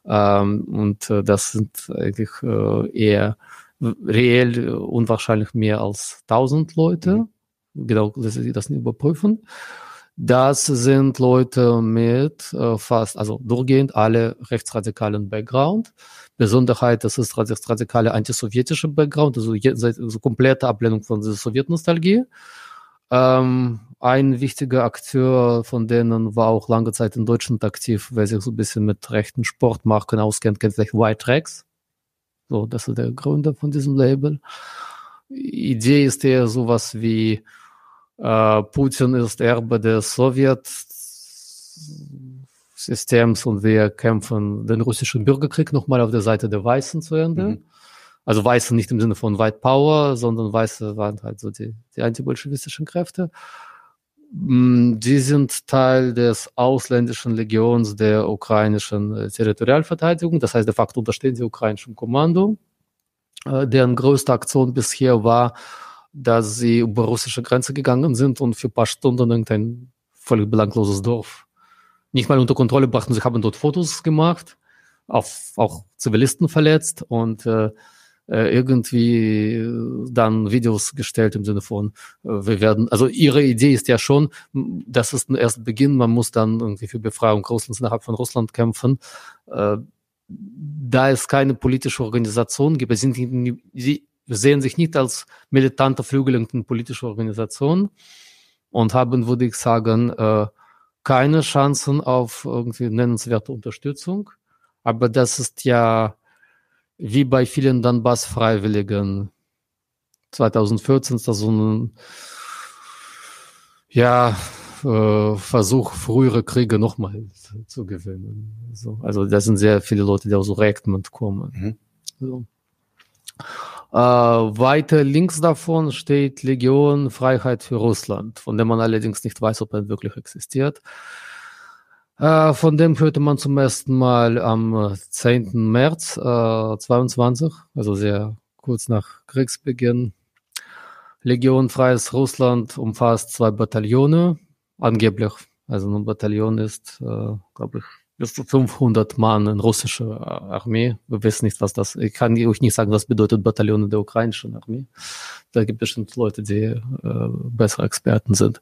ähm, und äh, das sind eigentlich äh, eher reell unwahrscheinlich mehr als 1000 Leute. Mhm. Genau, lassen Sie das nicht überprüfen. Das sind Leute mit äh, fast, also durchgehend alle rechtsradikalen Background. Besonderheit, das ist rechtsradikale antisowjetische Background, also, also komplette Ablehnung von der Sowjetnostalgie. Ähm, ein wichtiger Akteur von denen war auch lange Zeit in Deutschland aktiv, wer sich so ein bisschen mit rechten Sportmarken auskennt, kennt vielleicht White Tracks. So, das ist der Gründer von diesem Label. Idee ist eher sowas wie äh, Putin ist Erbe des Sowjetsystems und wir kämpfen den russischen Bürgerkrieg nochmal auf der Seite der Weißen zu Ende. Mhm. Also Weiße nicht im Sinne von White Power, sondern Weiße waren halt so die, die antibolschewistischen Kräfte. Mm, die sind Teil des ausländischen Legions der ukrainischen äh, Territorialverteidigung. Das heißt, de facto unterstehen sie ukrainischem Kommando. Äh, deren größte Aktion bisher war, dass sie über russische Grenze gegangen sind und für ein paar Stunden irgendein völlig belangloses Dorf nicht mal unter Kontrolle brachten. Sie haben dort Fotos gemacht, auf, auch Zivilisten verletzt und äh, äh, irgendwie äh, dann Videos gestellt im Sinne von, äh, wir werden, also ihre Idee ist ja schon, das ist ein erster Beginn, man muss dann irgendwie für Befreiung Russlands innerhalb von Russland kämpfen. Da es keine politische Organisation gibt, sind sie sehen sich nicht als militante Flügel in politische Organisation und haben, würde ich sagen, keine Chancen auf irgendwie nennenswerte Unterstützung. Aber das ist ja wie bei vielen Donbass-Freiwilligen 2014 ist das so ein ja, äh, Versuch, frühere Kriege nochmal zu gewinnen. So, also da sind sehr viele Leute, die aus Rechtment kommen. Mhm. So. Äh, weiter links davon steht Legion Freiheit für Russland, von dem man allerdings nicht weiß, ob er wirklich existiert. Äh, von dem hörte man zum ersten Mal am 10. März äh, 22, also sehr kurz nach Kriegsbeginn. Legion Freies Russland umfasst zwei Bataillone, angeblich. Also ein Bataillon ist, äh, glaube ich, bis zu 500 Mann in russischer Armee. Wir wissen nicht, was das, ich kann euch nicht sagen, was bedeutet Bataillon in der ukrainischen Armee. Da gibt es bestimmt Leute, die äh, bessere Experten sind.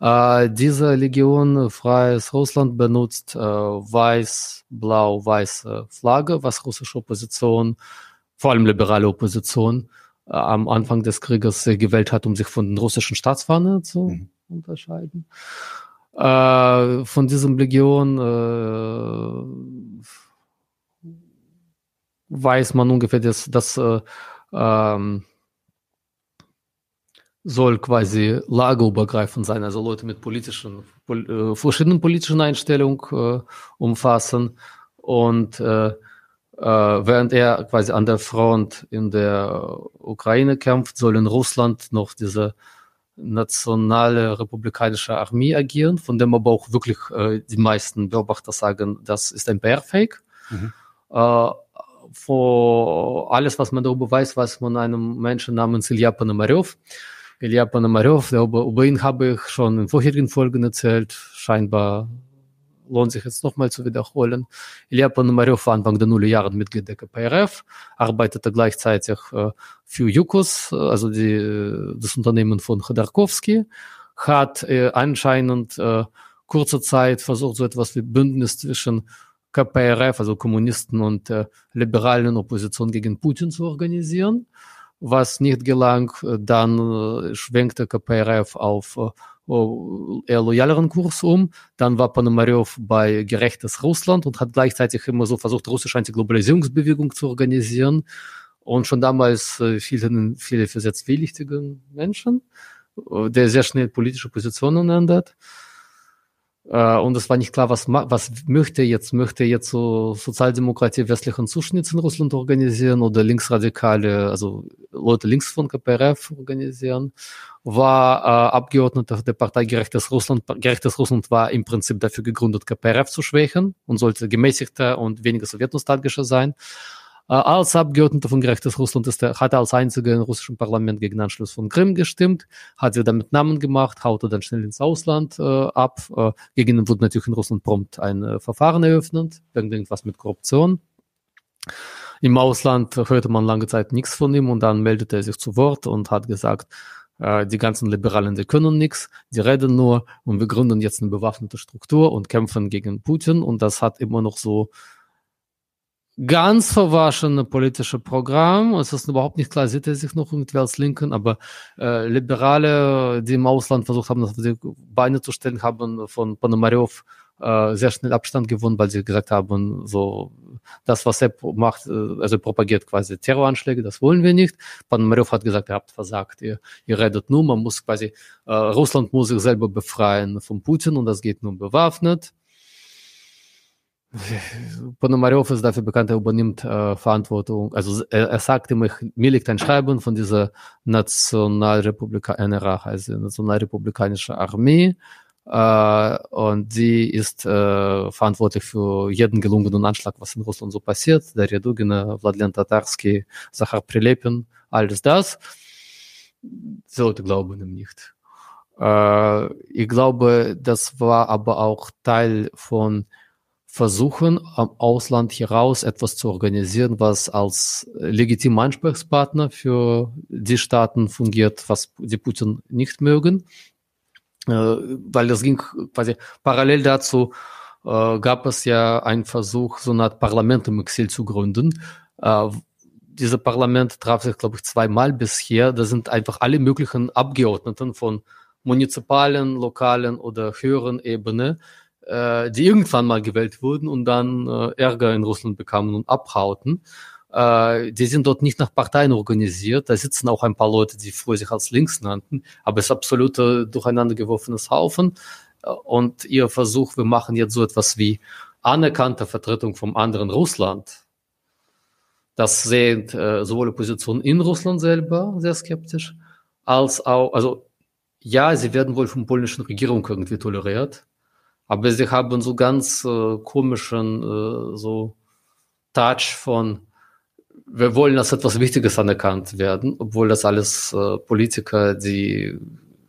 Äh, diese Legion Freies Russland benutzt äh, weiß, blau, weiße Flagge, was russische Opposition, vor allem liberale Opposition, äh, am Anfang des Krieges gewählt hat, um sich von den russischen Staatsfahnen zu mhm. unterscheiden. Äh, von diesem Legion äh, weiß man ungefähr, dass das äh, ähm, soll quasi lagerübergreifend sein, also Leute mit politischen, pol äh, verschiedenen politischen Einstellungen äh, umfassen. Und äh, während er quasi an der Front in der Ukraine kämpft, soll in Russland noch diese nationale republikanische Armee agieren, von dem aber auch wirklich äh, die meisten Beobachter sagen, das ist ein PR-Fake. Mhm. Äh, vor alles, was man darüber weiß, weiß man einem Menschen namens Ilya Ponomarev. Ilya Ponomarev, über, über ihn habe ich schon in vorherigen Folgen erzählt, scheinbar lohnt sich jetzt nochmal zu wiederholen. Ilya Ponomarev war Anfang der Nullerjahre Mitglied der KPRF, arbeitete gleichzeitig für Yukos, also die, das Unternehmen von Khodorkovsky, hat anscheinend kurze Zeit versucht, so etwas wie Bündnis zwischen KPRF, also Kommunisten und äh, liberalen Opposition gegen Putin zu organisieren. Was nicht gelang, dann äh, schwenkte KPRF auf äh, eher loyaleren Kurs um. Dann war Ponomarev bei Gerechtes Russland und hat gleichzeitig immer so versucht, russische Antiglobalisierungsbewegung zu organisieren. Und schon damals äh, viele für sehr zwielichtige Menschen, der sehr schnell politische Positionen ändert. Äh, und es war nicht klar, was, was möchte jetzt, möchte jetzt so Sozialdemokratie westlichen Zuschnitts in Russland organisieren oder Linksradikale, also Leute links von KPRF organisieren, war äh, Abgeordneter der Partei Gerechtes Russland. Gerechtes Russland war im Prinzip dafür gegründet, KPRF zu schwächen und sollte gemäßigter und weniger sowjetnostalgischer sein. Äh, als Abgeordneter von Gerechtes Russland ist er, hat er als einziger im russischen Parlament gegen Anschluss von Krim gestimmt, hat sie damit Namen gemacht, haute dann schnell ins Ausland äh, ab. Äh, gegen ihn wurde natürlich in Russland prompt ein äh, Verfahren eröffnet, irgendwas mit Korruption. Im Ausland hörte man lange Zeit nichts von ihm und dann meldete er sich zu Wort und hat gesagt, äh, die ganzen Liberalen, die können nichts, die reden nur und wir gründen jetzt eine bewaffnete Struktur und kämpfen gegen Putin und das hat immer noch so ganz verwaschene politische Programm. Es ist überhaupt nicht klar, sieht er sich noch irgendwie als Linken, aber äh, Liberale, die im Ausland versucht haben, auf die Beine zu stellen, haben von Ponomarev äh, sehr schnell Abstand gewonnen, weil sie gesagt haben, so das, was er macht, äh, also propagiert quasi Terroranschläge, das wollen wir nicht. Ponomarev hat gesagt, ihr habt versagt, ihr, ihr redet nur, man muss quasi, äh, Russland muss sich selber befreien von Putin und das geht nur bewaffnet. Ponomarev ist dafür bekannt, er übernimmt äh, Verantwortung. Also er, er sagte mir, mir liegt ein Schreiben von dieser Nationalrepublik NRA, also Nationalrepublikanische Armee. Äh, und sie ist äh, verantwortlich für jeden gelungenen Anschlag, was in Russland so passiert. Daria Dugina, Vladimir Tatarski, Zachar Prilepin, alles das. Die Leute glauben ihm nicht. Äh, ich glaube, das war aber auch Teil von versuchen, am Ausland heraus etwas zu organisieren, was als legitimer Ansprechpartner für die Staaten fungiert, was die Putin nicht mögen. Äh, weil das ging quasi parallel dazu, äh, gab es ja einen Versuch, so eine Art Parlament im Exil zu gründen. Äh, dieses Parlament traf sich, glaube ich, zweimal bisher. Da sind einfach alle möglichen Abgeordneten von munizipalen, lokalen oder höheren Ebene, äh, die irgendwann mal gewählt wurden und dann äh, Ärger in Russland bekamen und abhauten. Äh, die sind dort nicht nach Parteien organisiert. Da sitzen auch ein paar Leute, die früher sich als links nannten, aber es ist absolut äh, durcheinander geworfenes Haufen. Äh, und ihr Versuch, wir machen jetzt so etwas wie anerkannte Vertretung vom anderen Russland. Das sehen äh, sowohl Opposition in Russland selber sehr skeptisch, als auch, also ja, sie werden wohl vom polnischen Regierung irgendwie toleriert, aber sie haben so ganz äh, komischen äh, so Touch von wir wollen als etwas Wichtiges anerkannt werden, obwohl das alles äh, Politiker, die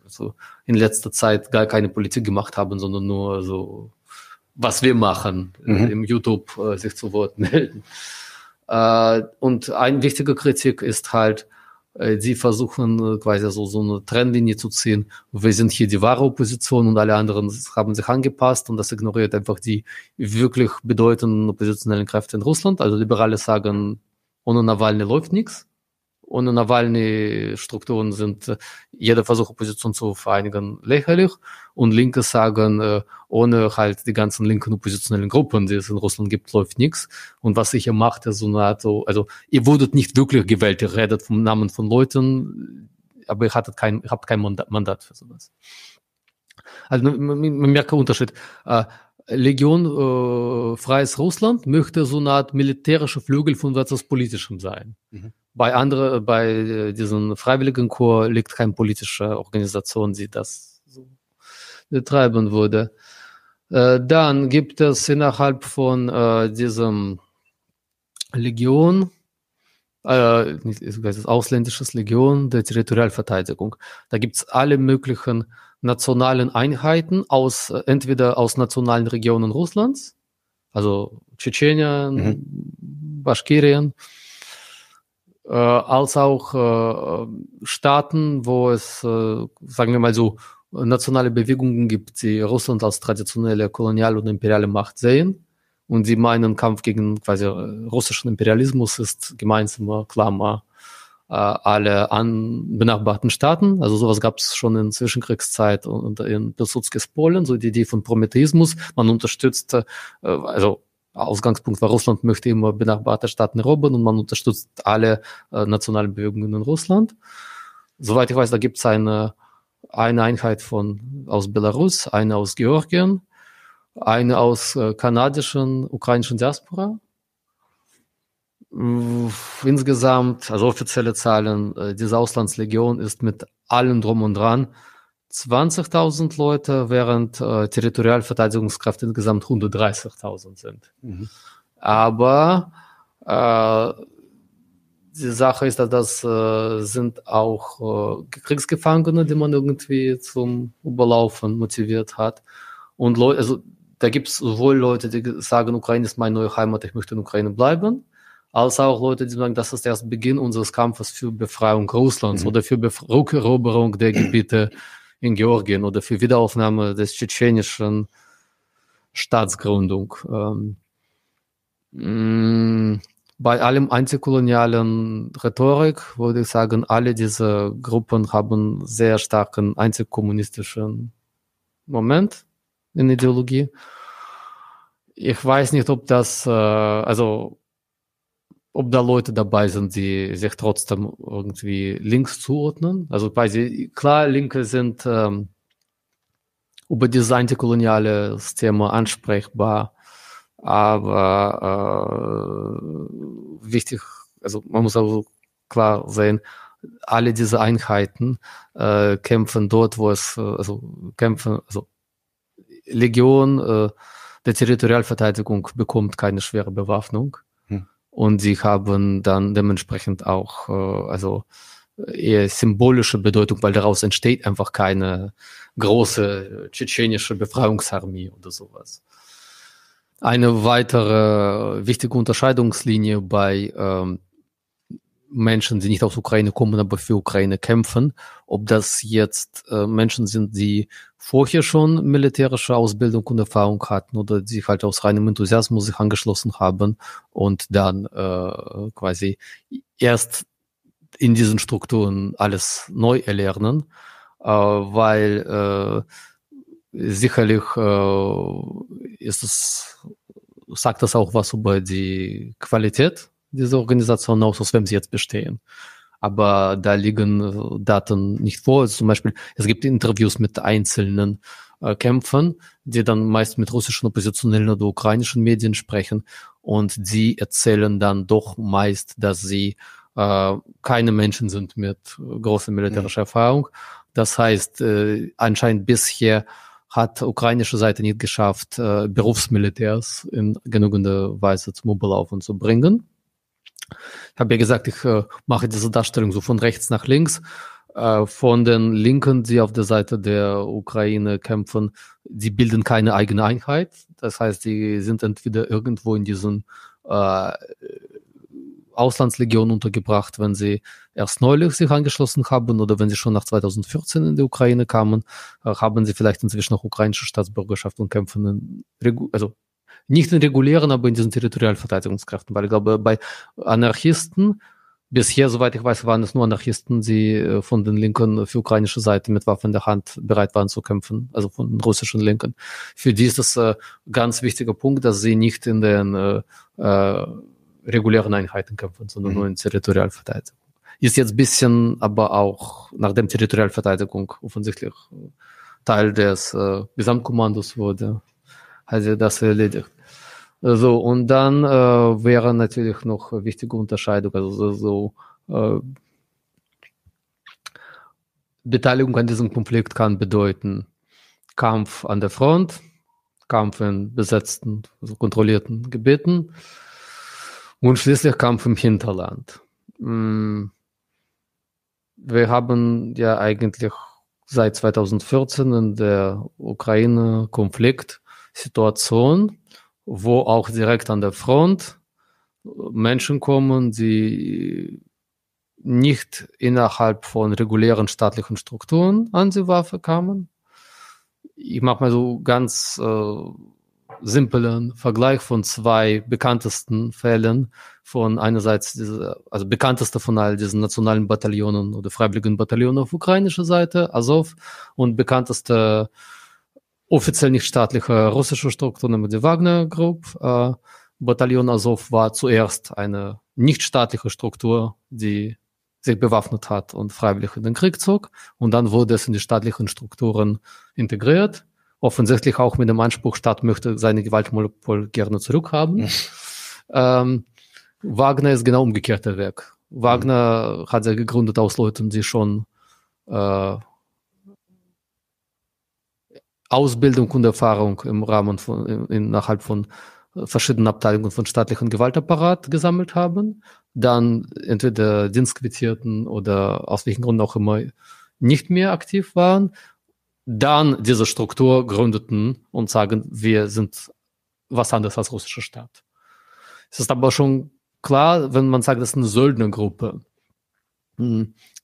so in letzter Zeit gar keine Politik gemacht haben, sondern nur so, was wir machen, mhm. im YouTube äh, sich zu Wort melden. Äh, und ein wichtiger Kritik ist halt, äh, sie versuchen äh, quasi so, so eine Trennlinie zu ziehen. Wir sind hier die wahre Opposition und alle anderen haben sich angepasst und das ignoriert einfach die wirklich bedeutenden oppositionellen Kräfte in Russland. Also Liberale sagen, ohne Nawalny läuft nichts. Ohne Nawalny-Strukturen sind jeder Versuch, Opposition zu vereinigen, lächerlich. Und Linke sagen, ohne halt die ganzen linken oppositionellen Gruppen, die es in Russland gibt, läuft nichts. Und was ich hier macht, ist so eine Art, so, also ihr wurdet nicht wirklich gewählt, ihr redet vom Namen von Leuten, aber ihr hattet kein, habt kein Mandat für sowas. Also man, merkt einen Unterschied. Legion äh, Freies Russland möchte so eine Art militärische Flügel von etwas Politischem sein. Mhm. Bei andere, bei äh, diesen Freiwilligen Chor liegt keine politische Organisation, die das so betreiben würde. Äh, dann gibt es innerhalb von äh, diesem Legion, äh, nicht, ausländisches Legion der Territorialverteidigung. Da gibt es alle möglichen nationalen Einheiten aus, äh, entweder aus nationalen Regionen Russlands, also Tschetschenien, mhm. Baschkirien, äh, als auch äh, Staaten, wo es, äh, sagen wir mal so, nationale Bewegungen gibt, die Russland als traditionelle koloniale und imperiale Macht sehen. Und sie meinen, Kampf gegen quasi äh, russischen Imperialismus ist gemeinsamer Klammer äh, alle an benachbarten Staaten. Also sowas gab es schon in Zwischenkriegszeit und in Pilsudskis Polen, so die Idee von Prometheismus. Man unterstützt, äh, also Ausgangspunkt war, Russland möchte immer benachbarte Staaten erobern und man unterstützt alle äh, nationalen Bewegungen in Russland. Soweit ich weiß, da gibt es eine, eine Einheit von aus Belarus, eine aus Georgien, eine aus äh, kanadischen, ukrainischen Diaspora insgesamt, also offizielle Zahlen, äh, diese Auslandslegion ist mit allem drum und dran 20.000 Leute, während äh, Territorialverteidigungskräfte insgesamt 130.000 sind. Mhm. Aber äh, die Sache ist, dass das äh, sind auch äh, Kriegsgefangene, die man irgendwie zum Überlaufen motiviert hat. Und Leute, also da gibt es sowohl Leute, die sagen, Ukraine ist meine neue Heimat, ich möchte in Ukraine bleiben, als auch Leute, die sagen, das ist erst Beginn unseres Kampfes für Befreiung Russlands mhm. oder für Rückeroberung der Gebiete in Georgien oder für Wiederaufnahme des tschetschenischen Staatsgründung. Ähm, mm, bei allem antikolonialen Rhetorik würde ich sagen, alle diese Gruppen haben sehr starken antikommunistischen Moment in Ideologie. Ich weiß nicht, ob das, äh, also ob da Leute dabei sind, die sich trotzdem irgendwie links zuordnen. Also quasi, klar, Linke sind ähm, über dieses antikoloniale Thema ansprechbar, aber äh, wichtig, also man muss also klar sehen, alle diese Einheiten äh, kämpfen dort, wo es, äh, also kämpfen, also Legion äh, der Territorialverteidigung bekommt keine schwere Bewaffnung und sie haben dann dementsprechend auch äh, also eher symbolische Bedeutung, weil daraus entsteht einfach keine große tschetschenische Befreiungsarmee oder sowas. Eine weitere wichtige Unterscheidungslinie bei ähm, Menschen, die nicht aus Ukraine kommen, aber für Ukraine kämpfen. Ob das jetzt äh, Menschen sind, die vorher schon militärische Ausbildung und Erfahrung hatten oder die halt aus reinem Enthusiasmus sich angeschlossen haben und dann äh, quasi erst in diesen Strukturen alles neu erlernen, äh, weil äh, sicherlich äh, ist es, sagt das auch was über die Qualität dieser Organisation aus, aus wem sie jetzt bestehen. Aber da liegen äh, Daten nicht vor. Also zum Beispiel, es gibt Interviews mit einzelnen äh, Kämpfern, die dann meist mit russischen Oppositionellen oder ukrainischen Medien sprechen und sie erzählen dann doch meist, dass sie äh, keine Menschen sind mit großer militärischer mhm. Erfahrung. Das heißt, äh, anscheinend bisher hat ukrainische Seite nicht geschafft, äh, Berufsmilitärs in genügender Weise zum Oberlaufen zu bringen. Ich habe ja gesagt, ich äh, mache diese Darstellung so von rechts nach links. Äh, von den Linken, die auf der Seite der Ukraine kämpfen, die bilden keine eigene Einheit. Das heißt, die sind entweder irgendwo in diesen äh, Auslandslegionen untergebracht, wenn sie erst neulich sich angeschlossen haben oder wenn sie schon nach 2014 in die Ukraine kamen, äh, haben sie vielleicht inzwischen auch ukrainische Staatsbürgerschaft und kämpfen in, also nicht in regulären, aber in diesen Territorialverteidigungskräften, weil ich glaube, bei Anarchisten, bisher, soweit ich weiß, waren es nur Anarchisten, die von den Linken für ukrainische Seite mit Waffen in der Hand bereit waren zu kämpfen, also von den russischen Linken. Für die ist das äh, ganz wichtiger Punkt, dass sie nicht in den äh, äh, regulären Einheiten kämpfen, sondern mhm. nur in Territorialverteidigung. Ist jetzt bisschen, aber auch nach dem Territorialverteidigung offensichtlich Teil des äh, Gesamtkommandos wurde, hat sie das erledigt. So, und dann äh, wäre natürlich noch wichtige Unterscheidung, also so äh, Beteiligung an diesem Konflikt kann bedeuten Kampf an der Front, Kampf in besetzten, also kontrollierten Gebieten und schließlich Kampf im Hinterland. Mm, wir haben ja eigentlich seit 2014 in der Ukraine-Konflikt-Situation wo auch direkt an der Front Menschen kommen, die nicht innerhalb von regulären staatlichen Strukturen an die Waffe kamen. Ich mache mal so ganz äh, simplen Vergleich von zwei bekanntesten Fällen von einerseits diese, also bekannteste von all diesen nationalen Bataillonen oder freiwilligen Bataillonen auf ukrainischer Seite, Azov, und bekannteste offiziell nicht staatliche russische Struktur, nämlich die Wagner Group. Äh, Bataillon Azov war zuerst eine nicht staatliche Struktur, die sich bewaffnet hat und freiwillig in den Krieg zog. Und dann wurde es in die staatlichen Strukturen integriert. Offensichtlich auch mit dem Anspruch, Staat möchte seine Gewaltmonopol gerne zurückhaben. Ähm, Wagner ist genau umgekehrter Weg. Wagner mhm. hat sich gegründet aus Leuten, die schon äh, Ausbildung und Erfahrung im Rahmen von, innerhalb von äh, verschiedenen Abteilungen von staatlichen Gewaltapparat gesammelt haben, dann entweder dienstquittierten oder aus welchen Gründen auch immer nicht mehr aktiv waren, dann diese Struktur gründeten und sagen, wir sind was anderes als russischer Staat. Es ist aber schon klar, wenn man sagt, das ist eine Söldnergruppe.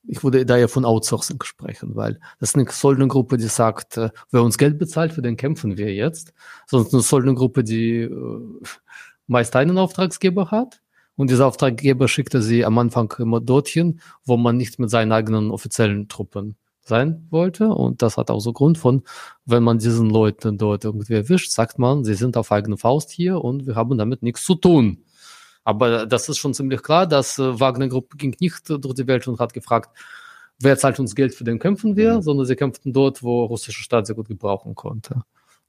Ich würde da ja von Outsourcing sprechen, weil das ist eine Soldengruppe, die sagt, äh, wer uns Geld bezahlt, für den kämpfen wir jetzt. Sonst eine Soldengruppe, die äh, meist einen Auftragsgeber hat. Und dieser Auftraggeber schickte sie am Anfang immer dorthin, wo man nicht mit seinen eigenen offiziellen Truppen sein wollte. Und das hat auch so Grund von, wenn man diesen Leuten dort irgendwie erwischt, sagt man, sie sind auf eigene Faust hier und wir haben damit nichts zu tun. Aber das ist schon ziemlich klar, dass äh, Wagner-Gruppe ging nicht durch die Welt und hat gefragt, wer zahlt uns Geld, für den kämpfen wir, mhm. sondern sie kämpften dort, wo russische Staat sehr gut gebrauchen konnte.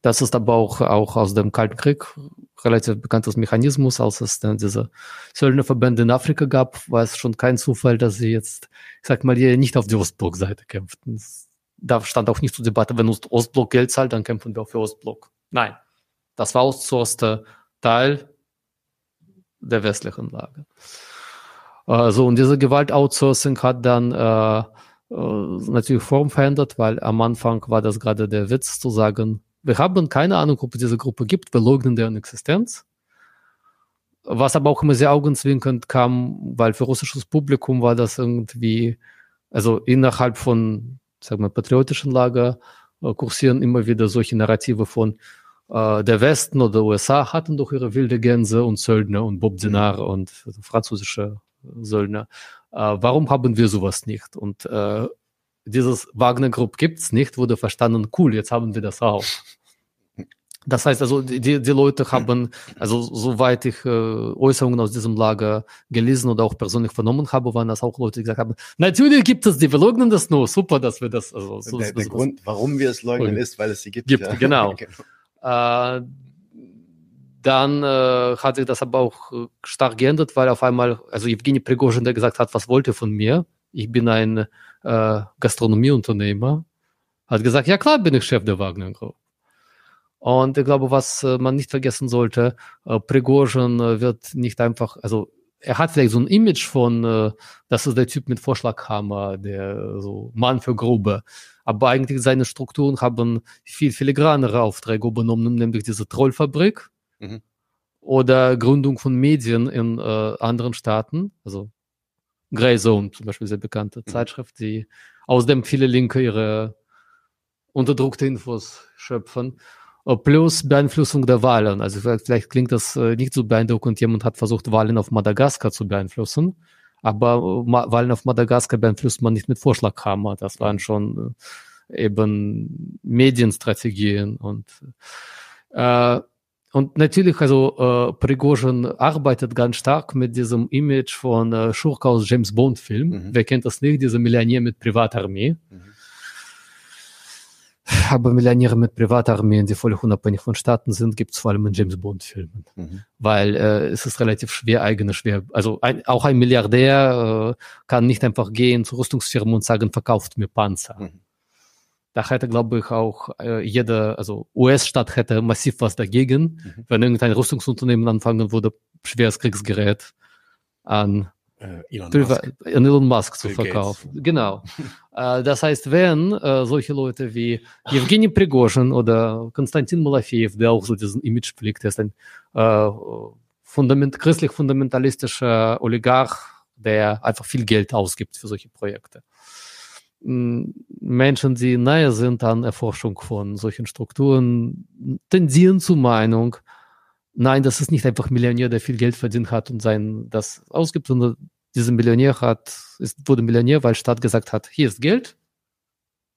Das ist aber auch, auch aus dem Kalten Krieg relativ bekanntes Mechanismus, als es dann diese Söldnerverbände in Afrika gab, war es schon kein Zufall, dass sie jetzt, ich sag mal, hier nicht auf die Ostblock-Seite kämpften. Da stand auch nicht zur Debatte, wenn uns Ostblock Geld zahlt, dann kämpfen wir auch für Ostblock. Nein. Das war outsourced Teil der westlichen Lage. Äh, so, und diese Gewalt-Outsourcing hat dann äh, äh, natürlich Form verändert, weil am Anfang war das gerade der Witz zu sagen, wir haben keine Ahnung, ob es diese Gruppe gibt, wir leugnen deren Existenz. was aber auch immer sehr augenzwinkernd kam, weil für russisches Publikum war das irgendwie, also innerhalb von, sagen wir, patriotischen Lager äh, kursieren immer wieder solche Narrative von äh, der Westen oder USA hatten doch ihre wilde Gänse und Söldner und Bob Dinar mhm. und also französische Söldner. Äh, warum haben wir sowas nicht? Und äh, dieses Wagner Group gibt's nicht, wurde verstanden, cool, jetzt haben wir das auch. Das heißt also, die, die Leute haben, also soweit ich äh, Äußerungen aus diesem Lager gelesen oder auch persönlich vernommen habe, waren das auch Leute, die gesagt haben, natürlich gibt es die, wir leugnen das nur, super, dass wir das, also so, Der, der so, Grund, warum wir es leugnen, ist, weil es sie gibt. Gibt, ja. genau. genau. Äh, dann äh, hat sich das aber auch äh, stark geändert, weil auf einmal, also Evgeny Prigozhin, der gesagt hat, was wollt ihr von mir? Ich bin ein äh, Gastronomieunternehmer. Hat gesagt, ja klar bin ich Chef der Wagner Group. Und ich glaube, was äh, man nicht vergessen sollte, äh, Prigozhin äh, wird nicht einfach, also er hat vielleicht so ein Image von, äh, das ist der Typ mit Vorschlaghammer, der so Mann für Grube. Aber eigentlich seine Strukturen haben viel filigranere Aufträge übernommen, nämlich diese Trollfabrik mhm. oder Gründung von Medien in äh, anderen Staaten, also Grey Zone zum Beispiel, sehr bekannte mhm. Zeitschrift, die aus dem viele Linke ihre unterdruckte Infos schöpfen. Äh, plus Beeinflussung der Wahlen. Also vielleicht klingt das äh, nicht so beeindruckend, jemand hat versucht, Wahlen auf Madagaskar zu beeinflussen. Aber Wahlen auf Madagaskar beeinflusst man nicht mit Vorschlaghammer. Das waren schon eben Medienstrategien und äh, und natürlich, also äh, Prigozhin arbeitet ganz stark mit diesem Image von äh, Schurke aus James Bond Film. Mhm. Wer kennt das nicht? Dieser Millionär mit Privatarmee. Mhm aber Millionäre mit Privatarmeen, die völlig unabhängig von Staaten sind, gibt es vor allem in James Bond-Filmen. Mhm. Weil äh, es ist relativ schwer, eigene schwer. Also ein, auch ein Milliardär äh, kann nicht einfach gehen zu Rüstungsfirmen und sagen, verkauft mir Panzer. Mhm. Da hätte, glaube ich, auch äh, jeder, also US-Staat hätte massiv was dagegen, mhm. wenn irgendein Rüstungsunternehmen anfangen würde, schweres Kriegsgerät an Elon, Musk. Elon Musk zu verkaufen. Genau. Äh, das heißt, wenn äh, solche Leute wie Evgeny Prigozhin oder Konstantin Malafeev, der auch so diesen Image pflegt, ist ein äh, fundament, christlich-fundamentalistischer Oligarch, der einfach viel Geld ausgibt für solche Projekte. Menschen, die nahe sind an Erforschung von solchen Strukturen, tendieren zur Meinung, Nein, das ist nicht einfach Millionär, der viel Geld verdient hat und sein das ausgibt, sondern dieser Millionär hat, ist, wurde Millionär, weil Staat gesagt hat, hier ist Geld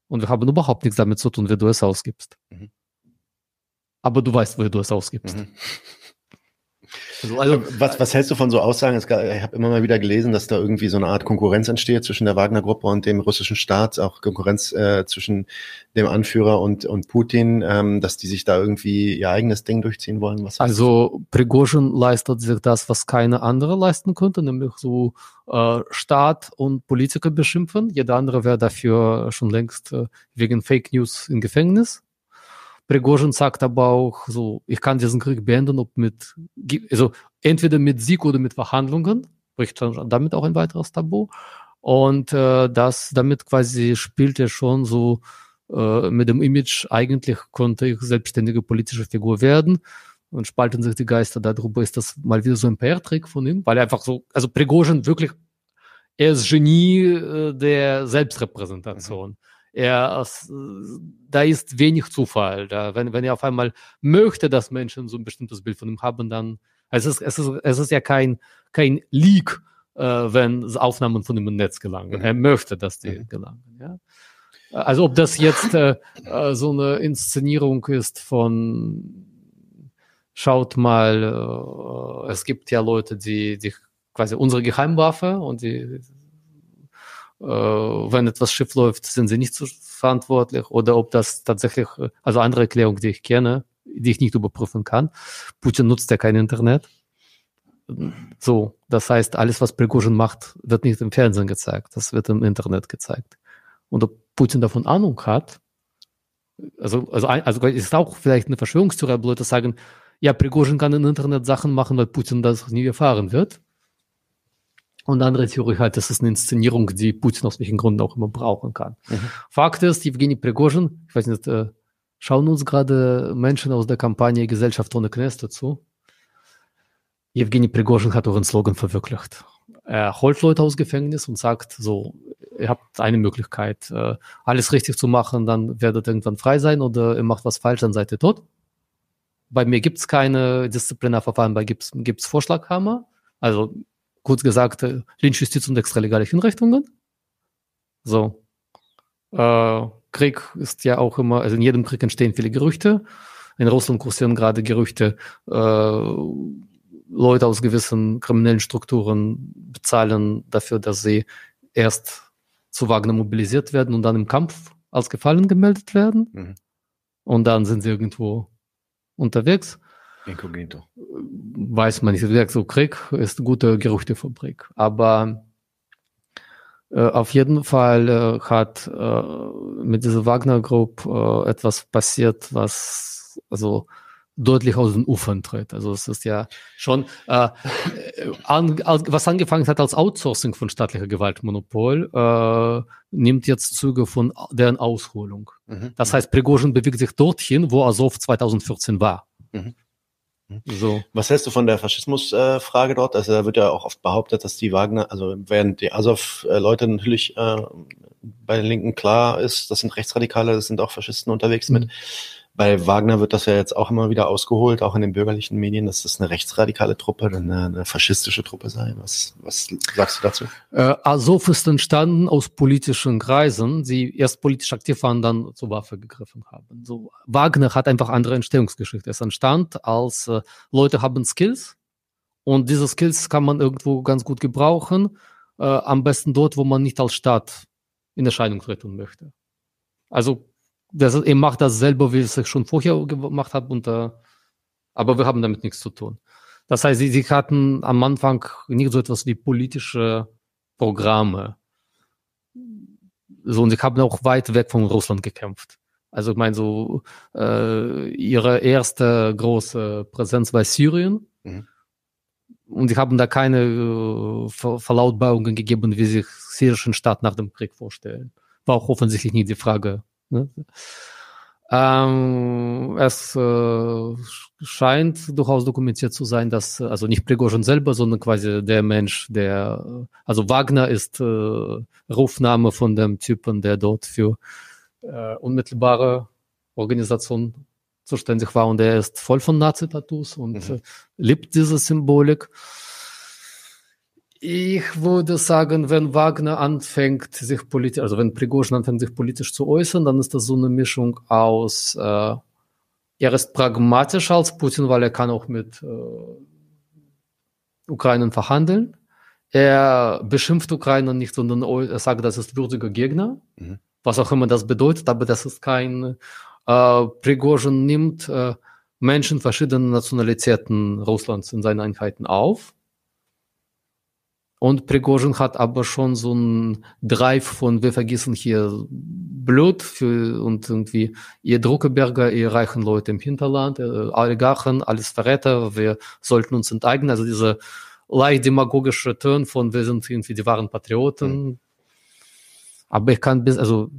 und wir haben überhaupt nichts damit zu tun, wie du es ausgibst. Mhm. Aber du weißt, wo du es ausgibst. Mhm. Also, also, was, was hältst du von so Aussagen? Ich habe immer mal wieder gelesen, dass da irgendwie so eine Art Konkurrenz entsteht zwischen der Wagner-Gruppe und dem russischen Staat, auch Konkurrenz äh, zwischen dem Anführer und, und Putin, ähm, dass die sich da irgendwie ihr eigenes Ding durchziehen wollen. Was also Prigozhin leistet sich das, was keine andere leisten könnte, nämlich so äh, Staat und Politiker beschimpfen. Jeder andere wäre dafür schon längst äh, wegen Fake News im Gefängnis. Prigozhin sagt aber auch so, ich kann diesen Krieg beenden, ob mit, also entweder mit Sieg oder mit Verhandlungen, bricht damit auch ein weiteres Tabu. Und äh, das, damit quasi spielt er schon so äh, mit dem Image, eigentlich konnte ich selbstständige politische Figur werden. Und spalten sich die Geister darüber, ist das mal wieder so ein PR-Trick von ihm, weil er einfach so, also Prigozhin wirklich, er ist Genie äh, der Selbstrepräsentation. Mhm er, da ist wenig Zufall. Da, wenn, wenn er auf einmal möchte, dass Menschen so ein bestimmtes Bild von ihm haben, dann, es ist, es ist, es ist ja kein, kein Leak, äh, wenn Aufnahmen von ihm im Netz gelangen. Mhm. Er möchte, dass die mhm. gelangen, ja. Also ob das jetzt äh, äh, so eine Inszenierung ist von schaut mal, äh, es gibt ja Leute, die, die quasi unsere Geheimwaffe und die wenn etwas schief läuft, sind sie nicht so verantwortlich oder ob das tatsächlich, also andere Erklärung, die ich kenne, die ich nicht überprüfen kann. Putin nutzt ja kein Internet. So, das heißt, alles, was Prigozhin macht, wird nicht im Fernsehen gezeigt, das wird im Internet gezeigt. Und ob Putin davon Ahnung hat, also, also, also ist auch vielleicht eine Verschwörungstheorie, Leute sagen, ja, Prigozhin kann im Internet Sachen machen, weil Putin das nie erfahren wird. Und andere Theorie halt, das ist eine Inszenierung, die Putin aus welchen Gründen auch immer brauchen kann. Mhm. Fakt ist, Evgeny Prigozhin, ich weiß nicht, äh, schauen uns gerade Menschen aus der Kampagne Gesellschaft ohne Kneste zu. Evgeny Prigozhin hat euren Slogan verwirklicht. Er holt Leute aus Gefängnis und sagt so, ihr habt eine Möglichkeit, äh, alles richtig zu machen, dann werdet ihr irgendwann frei sein oder ihr macht was falsch, dann seid ihr tot. Bei mir gibt's keine Disziplinarverfahren, bei gibt's gibt's Vorschlaghammer. Also kurz gesagt, äh, Lynchjustiz und extralegale Hinrichtungen. So. Äh, Krieg ist ja auch immer, also in jedem Krieg entstehen viele Gerüchte. In Russland kursieren gerade Gerüchte, äh, Leute aus gewissen kriminellen Strukturen bezahlen dafür, dass sie erst zu Wagner mobilisiert werden und dann im Kampf als Gefallen gemeldet werden. Mhm. Und dann sind sie irgendwo unterwegs. Inkognito. Weiß man nicht. Wie gesagt, so Krieg ist eine gute Gerüchtefabrik. Aber äh, auf jeden Fall äh, hat äh, mit dieser Wagner Group äh, etwas passiert, was also deutlich aus den Ufern tritt. Also es ist ja schon, äh, an, was angefangen hat als Outsourcing von staatlicher Gewaltmonopol, äh, nimmt jetzt Züge von deren Ausholung. Mhm. Das heißt, Prigozhin bewegt sich dorthin, wo Azov 2014 war. Mhm. Mhm. So. Was hältst du von der Faschismusfrage äh, dort? Also da wird ja auch oft behauptet, dass die Wagner, also während die Azov-Leute natürlich äh, bei den Linken klar ist, das sind Rechtsradikale, das sind auch Faschisten unterwegs mhm. mit bei Wagner wird das ja jetzt auch immer wieder ausgeholt, auch in den bürgerlichen Medien, dass das eine rechtsradikale Truppe, eine, eine faschistische Truppe sei. Was, was sagst du dazu? Äh, Azov ist entstanden aus politischen Kreisen, die erst politisch aktiv waren, dann zur Waffe gegriffen haben. So, Wagner hat einfach andere Entstehungsgeschichte. Es entstand als äh, Leute haben Skills und diese Skills kann man irgendwo ganz gut gebrauchen, äh, am besten dort, wo man nicht als Staat in Erscheinung treten möchte. Also das, er macht das selber, wie ich es schon vorher gemacht habe, und, äh, aber wir haben damit nichts zu tun. Das heißt, sie, sie hatten am Anfang nicht so etwas wie politische Programme. So, und sie haben auch weit weg von Russland gekämpft. Also ich meine, so äh, ihre erste große Präsenz war Syrien. Mhm. Und sie haben da keine äh, Ver Verlautbarungen gegeben, wie sich syrischen Staat nach dem Krieg vorstellen. War auch offensichtlich nie die Frage Ne? Ähm, es äh, scheint durchaus dokumentiert zu sein, dass, also nicht Prigozhin selber, sondern quasi der Mensch, der, also Wagner ist äh, Rufname von dem Typen, der dort für äh, unmittelbare Organisation zuständig war und er ist voll von Nazi-Tattoos und mhm. äh, liebt diese Symbolik. Ich würde sagen, wenn Wagner anfängt, sich politisch, also wenn Prigozhin anfängt, sich politisch zu äußern, dann ist das so eine Mischung aus, äh, er ist pragmatischer als Putin, weil er kann auch mit äh, Ukraine verhandeln. Er beschimpft Ukraine nicht, sondern er sagt, das ist würdiger Gegner, mhm. was auch immer das bedeutet, aber das ist kein, äh, Prigozhin nimmt äh, Menschen verschiedener Nationalitäten Russlands in seine Einheiten auf und Prigozhin hat aber schon so ein Drive von, wir vergessen hier Blut für, und irgendwie ihr Druckerberger, ihr reichen Leute im Hinterland, äh, Oligarchen, alles Verräter, wir sollten uns enteignen. Also diese leicht demagogische Turn von, wir sind irgendwie die wahren Patrioten. Mhm. Aber ich kann bis, also,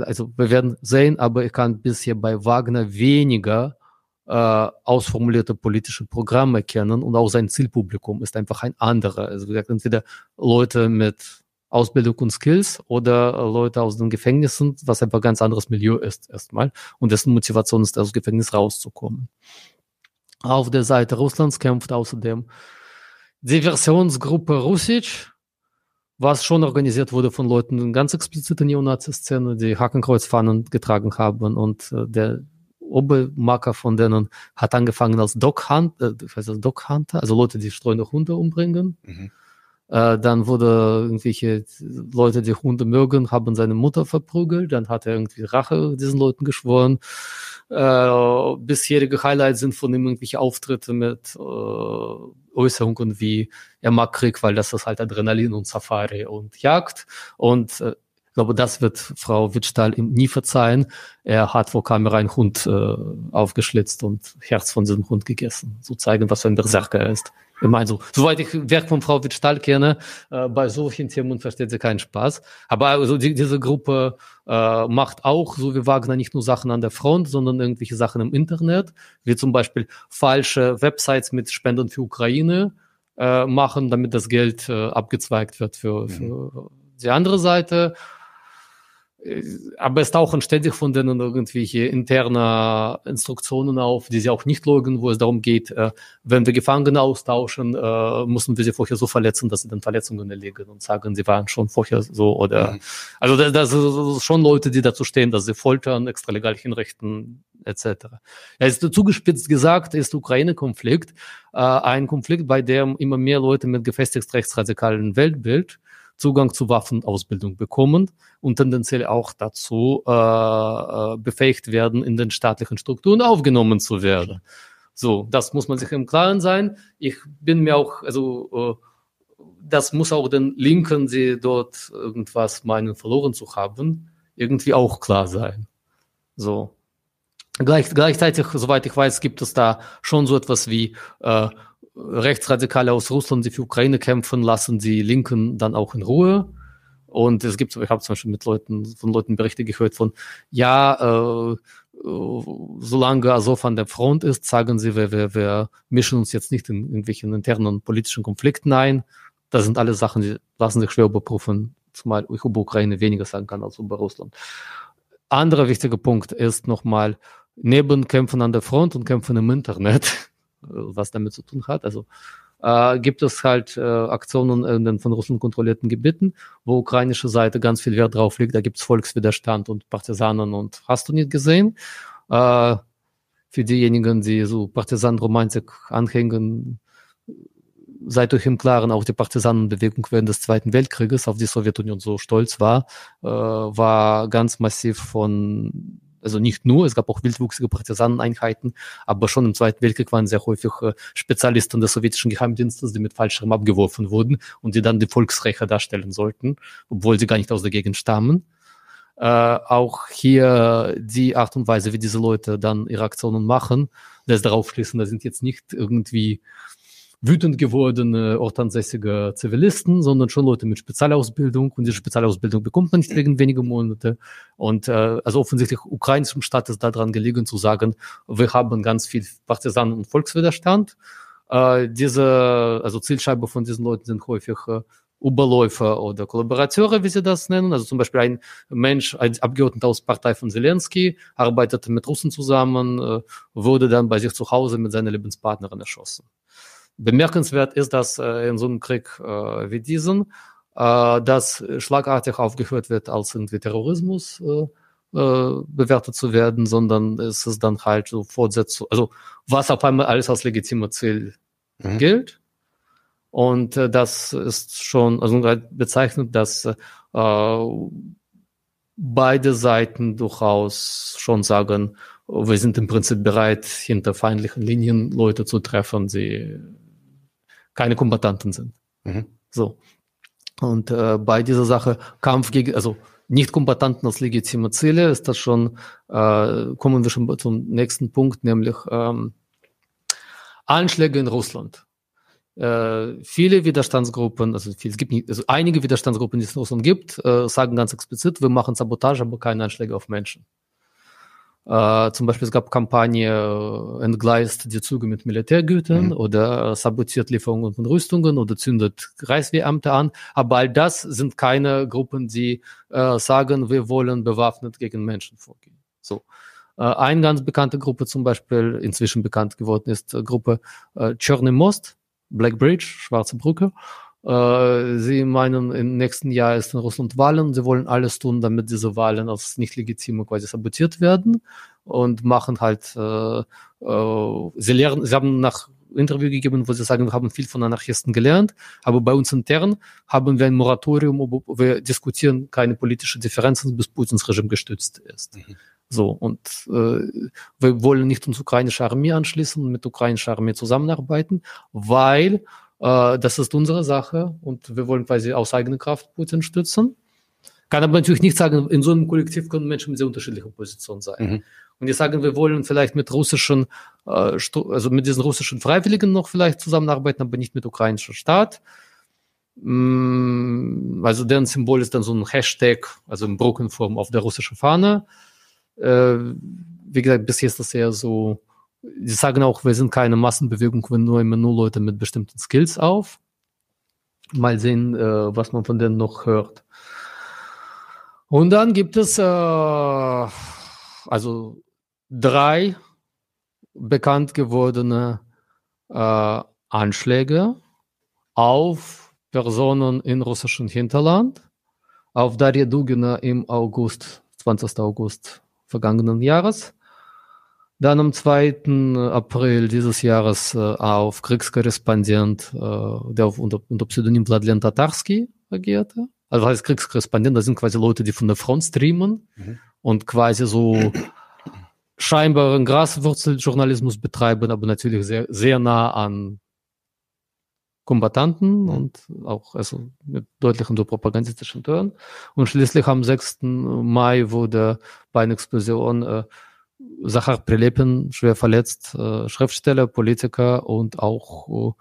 also wir werden sehen, aber ich kann bisher bei Wagner weniger äh, ausformulierte politische Programme kennen und auch sein Zielpublikum ist einfach ein anderer. Also wie gesagt, entweder Leute mit Ausbildung und Skills oder Leute aus den Gefängnissen, was einfach ein ganz anderes Milieu ist erstmal und dessen Motivation ist, aus dem Gefängnis rauszukommen. Auf der Seite Russlands kämpft außerdem die Versionsgruppe Russisch, was schon organisiert wurde von Leuten ganz explizite Neonazi-Szene, die Hakenkreuzfahnen getragen haben und äh, der Obermarker von denen hat angefangen als Dog, Hunt, äh, Dog Hunter, also Leute, die streunende Hunde umbringen. Mhm. Äh, dann wurde irgendwelche Leute, die Hunde mögen, haben seine Mutter verprügelt. Dann hat er irgendwie Rache diesen Leuten geschworen. Äh, bisherige Highlights sind von ihm irgendwelche Auftritte mit äh, Äußerungen wie er mag Krieg, weil das ist halt Adrenalin und Safari und Jagd. Und äh, ich glaube, das wird Frau Wittstahl ihm nie verzeihen. Er hat vor Kamera einen Hund äh, aufgeschlitzt und Herz von diesem Hund gegessen. So zeigen, was für ein Berserker er ist. Ich meine, so, soweit ich Werk von Frau Wittstahl kenne, äh, bei solchen Themen versteht sie keinen Spaß. Aber also die, diese Gruppe äh, macht auch, so wie Wagner, nicht nur Sachen an der Front, sondern irgendwelche Sachen im Internet, wie zum Beispiel falsche Websites mit Spenden für Ukraine äh, machen, damit das Geld äh, abgezweigt wird für, für mhm. die andere Seite aber es tauchen ständig von denen irgendwelche interne Instruktionen auf, die sie auch nicht loggen, wo es darum geht, äh, wenn wir Gefangene austauschen, äh, müssen wir sie vorher so verletzen, dass sie dann Verletzungen erlegen und sagen, sie waren schon vorher so oder mhm. also das, das sind schon Leute, die dazu stehen, dass sie foltern, extralegal hinrichten, etc. Ja, ist zugespitzt gesagt, ist der Ukraine-Konflikt äh, ein Konflikt, bei dem immer mehr Leute mit gefestigt rechtsradikalen Weltbild Zugang zu Waffenausbildung bekommen und tendenziell auch dazu äh, äh, befähigt werden, in den staatlichen Strukturen aufgenommen zu werden. So, das muss man sich im Klaren sein. Ich bin mir auch, also äh, das muss auch den Linken, die dort irgendwas meinen, verloren zu haben, irgendwie auch klar sein. So. Gleich, gleichzeitig, soweit ich weiß, gibt es da schon so etwas wie äh, Rechtsradikale aus Russland, die für Ukraine kämpfen, lassen die Linken dann auch in Ruhe. Und es gibt, ich habe zum Beispiel mit Leuten, von Leuten Berichte gehört von, ja, äh, solange Azov an der Front ist, sagen sie, wir, wir, wir mischen uns jetzt nicht in irgendwelchen internen politischen Konflikten ein. Das sind alles Sachen, die lassen sich schwer überprüfen, zumal ich über Ukraine weniger sagen kann als über Russland. Anderer wichtiger Punkt ist nochmal, neben Kämpfen an der Front und Kämpfen im Internet was damit zu tun hat. Also äh, gibt es halt äh, Aktionen in den von Russland kontrollierten Gebieten, wo ukrainische Seite ganz viel Wert drauf legt. Da gibt es Volkswiderstand und Partisanen und hast du nicht gesehen. Äh, für diejenigen, die so Partisanenromantik anhängen, seid euch im Klaren, auch die Partisanenbewegung während des Zweiten Weltkrieges, auf die Sowjetunion so stolz war, äh, war ganz massiv von also nicht nur, es gab auch wildwuchsige Partisaneneinheiten, aber schon im Zweiten Weltkrieg waren sehr häufig äh, Spezialisten des sowjetischen Geheimdienstes, die mit Fallschirm abgeworfen wurden und die dann die Volksrächer darstellen sollten, obwohl sie gar nicht aus der Gegend stammen. Äh, auch hier die Art und Weise, wie diese Leute dann ihre Aktionen machen, lässt darauf schließen, da sind jetzt nicht irgendwie wütend gewordene ortsansässige Zivilisten, sondern schon Leute mit Spezialausbildung. Und diese Spezialausbildung bekommt man nicht wegen weniger Monate. Und äh, also offensichtlich ukrainischem Staat ist daran gelegen zu sagen, wir haben ganz viel Partisanen- und Volkswiderstand. Äh, diese, also Zielscheibe von diesen Leuten sind häufig äh, Oberläufer oder Kollaborateure, wie sie das nennen. Also zum Beispiel ein Mensch, ein Abgeordneter aus Partei von Zelensky, arbeitete mit Russen zusammen, äh, wurde dann bei sich zu Hause mit seiner Lebenspartnerin erschossen. Bemerkenswert ist, dass äh, in so einem Krieg äh, wie diesen äh, das schlagartig aufgehört wird, als irgendwie Terrorismus äh, äh, bewertet zu werden, sondern es ist dann halt so Fortsetzung, also was auf einmal alles als legitimer Ziel mhm. gilt. Und äh, das ist schon also bezeichnet, dass äh, beide Seiten durchaus schon sagen, wir sind im Prinzip bereit, hinter feindlichen Linien Leute zu treffen, die keine Kombatanten sind. Mhm. So. Und äh, bei dieser Sache Kampf gegen, also nicht-Kombatanten als legitime Ziele, ist das schon, äh, kommen wir schon zum nächsten Punkt, nämlich ähm, Anschläge in Russland. Äh, viele Widerstandsgruppen, also viel, es gibt nicht, also einige Widerstandsgruppen, die es in Russland gibt, äh, sagen ganz explizit, wir machen Sabotage, aber keine Anschläge auf Menschen. Äh, zum Beispiel es gab Kampagne äh, entgleist die Züge mit Militärgütern mhm. oder sabotiert Lieferungen von Rüstungen oder zündet Kreiswehrämter an. Aber all das sind keine Gruppen, die äh, sagen, wir wollen bewaffnet gegen Menschen vorgehen. So. Äh, eine ganz bekannte Gruppe zum Beispiel, inzwischen bekannt geworden ist, äh, Gruppe äh, Chorny Most, Black Bridge, Schwarze Brücke. Äh, sie meinen, im nächsten Jahr ist in Russland Wahlen. Sie wollen alles tun, damit diese Wahlen als nicht legitime quasi sabotiert werden und machen halt, äh, äh, sie lernen, sie haben nach Interview gegeben, wo sie sagen, wir haben viel von Anarchisten gelernt, aber bei uns intern haben wir ein Moratorium, wir diskutieren keine politischen Differenzen, bis Putins Regime gestützt ist. Mhm. So, und äh, wir wollen nicht uns ukrainische Armee anschließen, mit ukrainischer Armee zusammenarbeiten, weil äh, das ist unsere Sache und wir wollen quasi aus eigener Kraft Putin stützen. Kann aber natürlich nicht sagen, in so einem Kollektiv können Menschen mit sehr unterschiedlichen Positionen sein. Mhm. Und die sagen, wir wollen vielleicht mit russischen, äh, also mit diesen russischen Freiwilligen noch vielleicht zusammenarbeiten, aber nicht mit ukrainischer Staat. Mm, also deren Symbol ist dann so ein Hashtag, also in Brokenform auf der russischen Fahne. Äh, wie gesagt, bisher ist das eher so, die sagen auch, wir sind keine Massenbewegung, wir immer nur Leute mit bestimmten Skills auf. Mal sehen, äh, was man von denen noch hört. Und dann gibt es äh, also drei bekannt gewordene äh, Anschläge auf Personen in russischem Hinterland, auf Darja Dugina im August, 20. August vergangenen Jahres, dann am 2. April dieses Jahres äh, auf Kriegskorrespondent, äh, der auf, unter, unter Pseudonym Vladlen Tatarski agierte also heißt Kriegskorrespondent, das sind quasi Leute, die von der Front streamen mhm. und quasi so scheinbaren Graswurzeljournalismus betreiben, aber natürlich sehr, sehr nah an Kombatanten mhm. und auch also mit deutlichen so propagandistischen Tönen. Und schließlich am 6. Mai wurde bei einer Explosion äh, Sachar Prilepin schwer verletzt, äh, Schriftsteller, Politiker und auch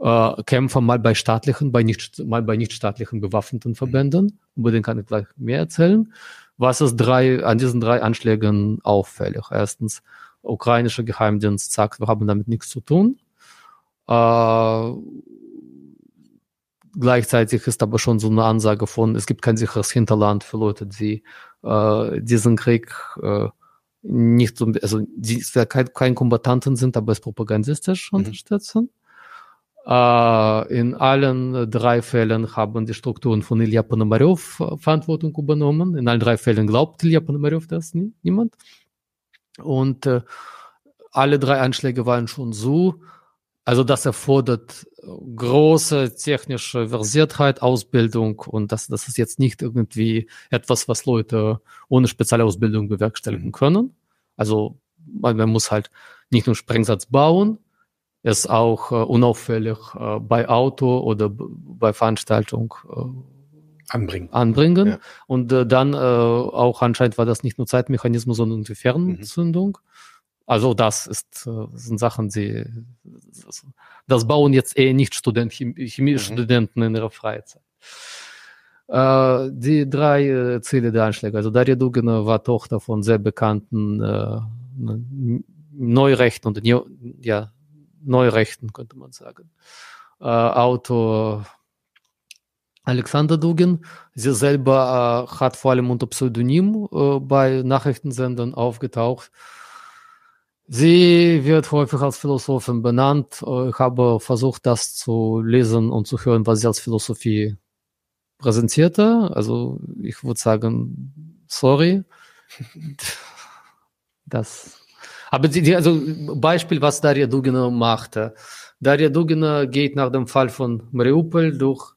äh, äh, Kämpfer mal bei staatlichen, bei nicht, mal bei nichtstaatlichen bewaffneten Verbänden. Über den kann ich gleich mehr erzählen. Was ist drei, an diesen drei Anschlägen auffällig? Erstens, ukrainischer Geheimdienst sagt, wir haben damit nichts zu tun. Äh, gleichzeitig ist aber schon so eine Ansage von, es gibt kein sicheres Hinterland für Leute, die äh, diesen Krieg äh, nicht so, also die kein, kein Kombatanten sind, aber es propagandistisch mhm. unterstützen. Äh, in allen drei Fällen haben die Strukturen von Ilya Ponomarev Verantwortung übernommen. In allen drei Fällen glaubt Ilya Ponomarev das nie, niemand. Und äh, alle drei Anschläge waren schon so, also das erfordert große technische Versiertheit, Ausbildung und das, das ist jetzt nicht irgendwie etwas, was Leute ohne spezielle Ausbildung bewerkstelligen können. Also man, man muss halt nicht nur Sprengsatz bauen, es auch äh, unauffällig äh, bei Auto oder bei Veranstaltung äh, anbringen. anbringen. Ja. Und äh, dann äh, auch anscheinend war das nicht nur Zeitmechanismus, sondern die Fernzündung. Mhm. Also das ist äh, sind Sachen, die das bauen jetzt eher nicht Student, Chemiestudenten mhm. in ihrer Freizeit. Äh, die drei äh, Ziele der Anschläge. Also Daria Dugina war Tochter von sehr bekannten äh, Neurechten und ja, Neurechten, könnte man sagen. Äh, Autor Alexander Dugin. Sie selber äh, hat vor allem unter Pseudonym äh, bei Nachrichtensendern aufgetaucht. Sie wird häufig als Philosophin benannt. Ich habe versucht, das zu lesen und zu hören, was sie als Philosophie präsentierte. Also ich würde sagen, sorry. Das aber die, die, also Beispiel, was Daria Dugina machte. Daria Dugina geht nach dem Fall von Mariupol durch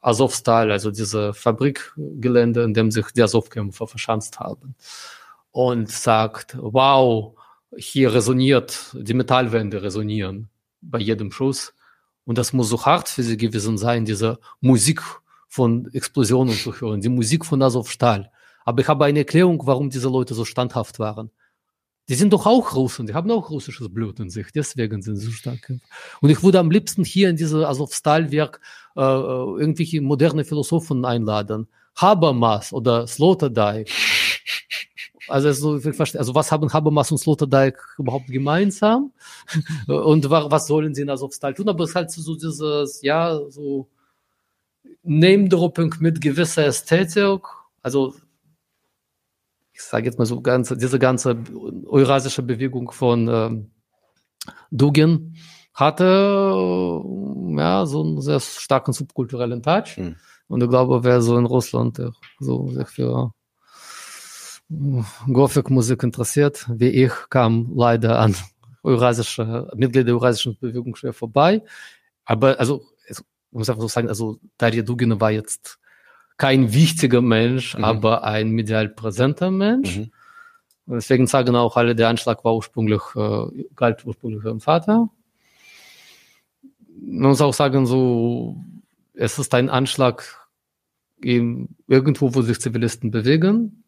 Azovstal, also diese Fabrikgelände, in dem sich die Azov-Kämpfer verschanzt haben. Und sagt, wow, hier resoniert, die Metallwände resonieren bei jedem Schuss. Und das muss so hart für sie gewesen sein, diese Musik von Explosionen zu hören, die Musik von Azovstal. Aber ich habe eine Erklärung, warum diese Leute so standhaft waren. Die sind doch auch Russen, die haben auch russisches Blut in sich, deswegen sind sie so stark. Und ich würde am liebsten hier in dieses Azovstal-Werk äh, äh, irgendwelche moderne Philosophen einladen. Habermas oder Sloterdijk. Also, also, also was haben Habermas und Sloterdijk überhaupt gemeinsam? und was sollen sie in Azovstal tun? Aber es ist halt so dieses, ja, so Name-Dropping mit gewisser Ästhetik. Also ich sage jetzt mal so, ganze, diese ganze eurasische Bewegung von ähm, Dugin hatte äh, ja so einen sehr starken subkulturellen Touch. Mhm. Und ich glaube, wer so in Russland so sich für Gothic-Musik interessiert, wie ich, kam leider an eurasische, Mitglieder der eurasischen Bewegung schwer vorbei. Aber also, ich muss einfach so sagen, also Daria Dugina war jetzt kein wichtiger Mensch, mhm. aber ein medial präsenter Mensch. Mhm. Deswegen sagen auch alle, der Anschlag war ursprünglich, äh, galt ursprünglich ihrem Vater. Man muss auch sagen, so, es ist ein Anschlag irgendwo, wo sich Zivilisten bewegen.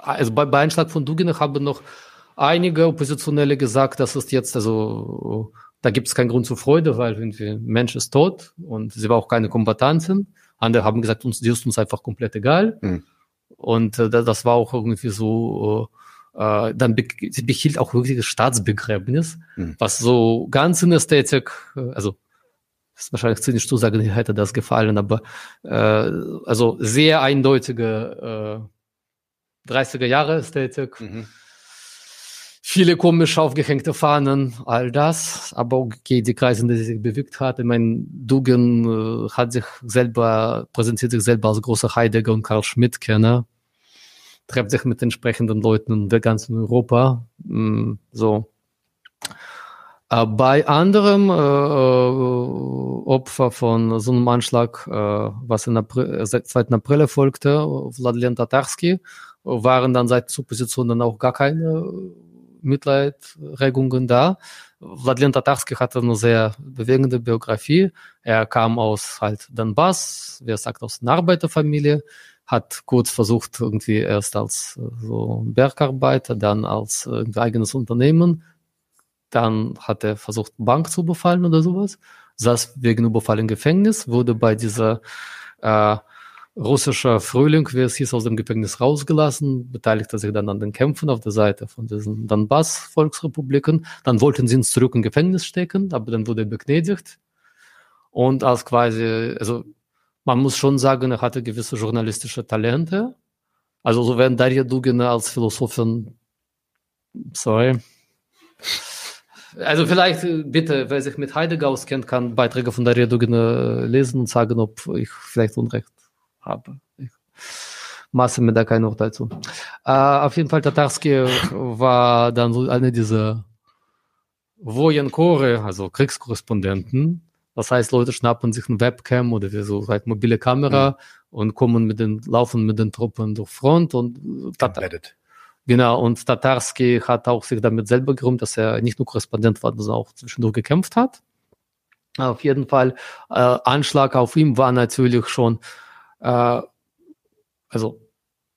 Also bei, bei Einschlag von Dugin haben noch einige Oppositionelle gesagt, dass es jetzt, also da gibt es keinen Grund zur Freude, weil irgendwie Mensch ist tot und sie war auch keine Kombatantin. Andere haben gesagt, uns, die ist uns einfach komplett egal. Mhm. Und äh, das war auch irgendwie so, äh, dann be sie behielt auch wirklich das Staatsbegräbnis, mhm. was so ganz in Ästhetik, äh, also ist wahrscheinlich zynisch zu sagen, hätte das gefallen, aber äh, also sehr eindeutige äh, 30er Jahre Ästhetik. Mhm viele komisch aufgehängte Fahnen, all das. Aber okay, die Kreise, die sich bewegt hat. Ich meine, Dugan äh, hat sich selber, präsentiert sich selber als großer Heidegger und Karl Schmidt-Kenner. Trefft sich mit entsprechenden Leuten in der ganzen Europa. Mm, so. Äh, bei anderem äh, äh, Opfer von so einem Anschlag, was in April, 2. Äh, April erfolgte, Wladimir Tatarski, waren dann seit zur Position dann auch gar keine Mitleidregungen da. Wladimir Tatarski hatte eine sehr bewegende Biografie. Er kam aus halt Donbass, wie er sagt, aus einer Arbeiterfamilie, hat kurz versucht, irgendwie erst als so Bergarbeiter, dann als eigenes Unternehmen. Dann hat er versucht, Bank zu befallen oder sowas. Saß wegen Überfall im Gefängnis, wurde bei dieser äh, russischer Frühling, wie es hieß, aus dem Gefängnis rausgelassen, beteiligte sich dann an den Kämpfen auf der Seite von diesen Donbass-Volksrepubliken. Dann wollten sie ihn zurück im Gefängnis stecken, aber dann wurde er begnadigt. Und als quasi, also man muss schon sagen, er hatte gewisse journalistische Talente. Also so wenn Daria Dugina als Philosophin, sorry, also vielleicht bitte, wer sich mit Heidegger auskennt, kann Beiträge von Daria Dugina lesen und sagen, ob ich vielleicht Unrecht habe. Ich maße mir da kein Urteil zu. Äh, auf jeden Fall, Tatarski war dann so eine dieser Vojenkore, also Kriegskorrespondenten. Das heißt, Leute schnappen sich ein Webcam oder so halt mobile Kamera mhm. und kommen mit den, laufen mit den Truppen durch Front und Tatar Genau, und Tatarski hat auch sich damit selber gerühmt, dass er nicht nur Korrespondent war, sondern auch zwischendurch gekämpft hat. Auf jeden Fall, äh, Anschlag auf ihm war natürlich schon äh, also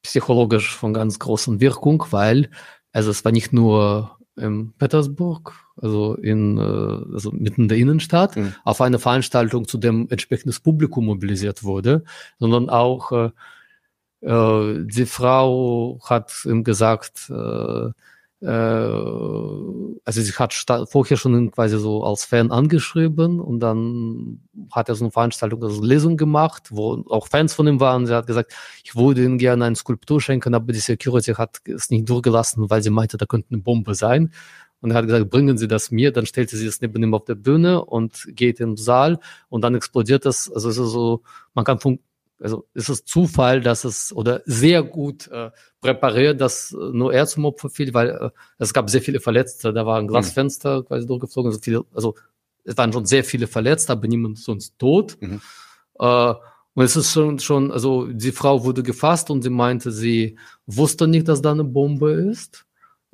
psychologisch von ganz großen Wirkung, weil also es war nicht nur in Petersburg, also in äh, also mitten in der Innenstadt, mhm. auf eine Veranstaltung, zu dem entsprechendes Publikum mobilisiert wurde, sondern auch äh, die Frau hat ihm gesagt, äh, äh, also sie hat vorher schon quasi so als Fan angeschrieben und dann hat er so eine Veranstaltung, also eine Lesung gemacht, wo auch Fans von ihm waren. Sie hat gesagt, ich würde ihnen gerne eine Skulptur schenken, aber die Security hat es nicht durchgelassen, weil sie meinte, da könnte eine Bombe sein. Und er hat gesagt, bringen Sie das mir. Dann stellte sie es neben ihm auf der Bühne und geht im Saal und dann explodiert das. Also es ist so, man kann von also ist es Zufall, dass es oder sehr gut äh, präpariert, dass nur er zum Opfer fiel, weil äh, es gab sehr viele Verletzte. Da war ein Glasfenster mhm. quasi durchgeflogen. Also, viele, also es waren schon sehr viele Verletzte, aber niemand sonst tot. Mhm. Äh, und es ist schon, schon, also die Frau wurde gefasst und sie meinte, sie wusste nicht, dass da eine Bombe ist.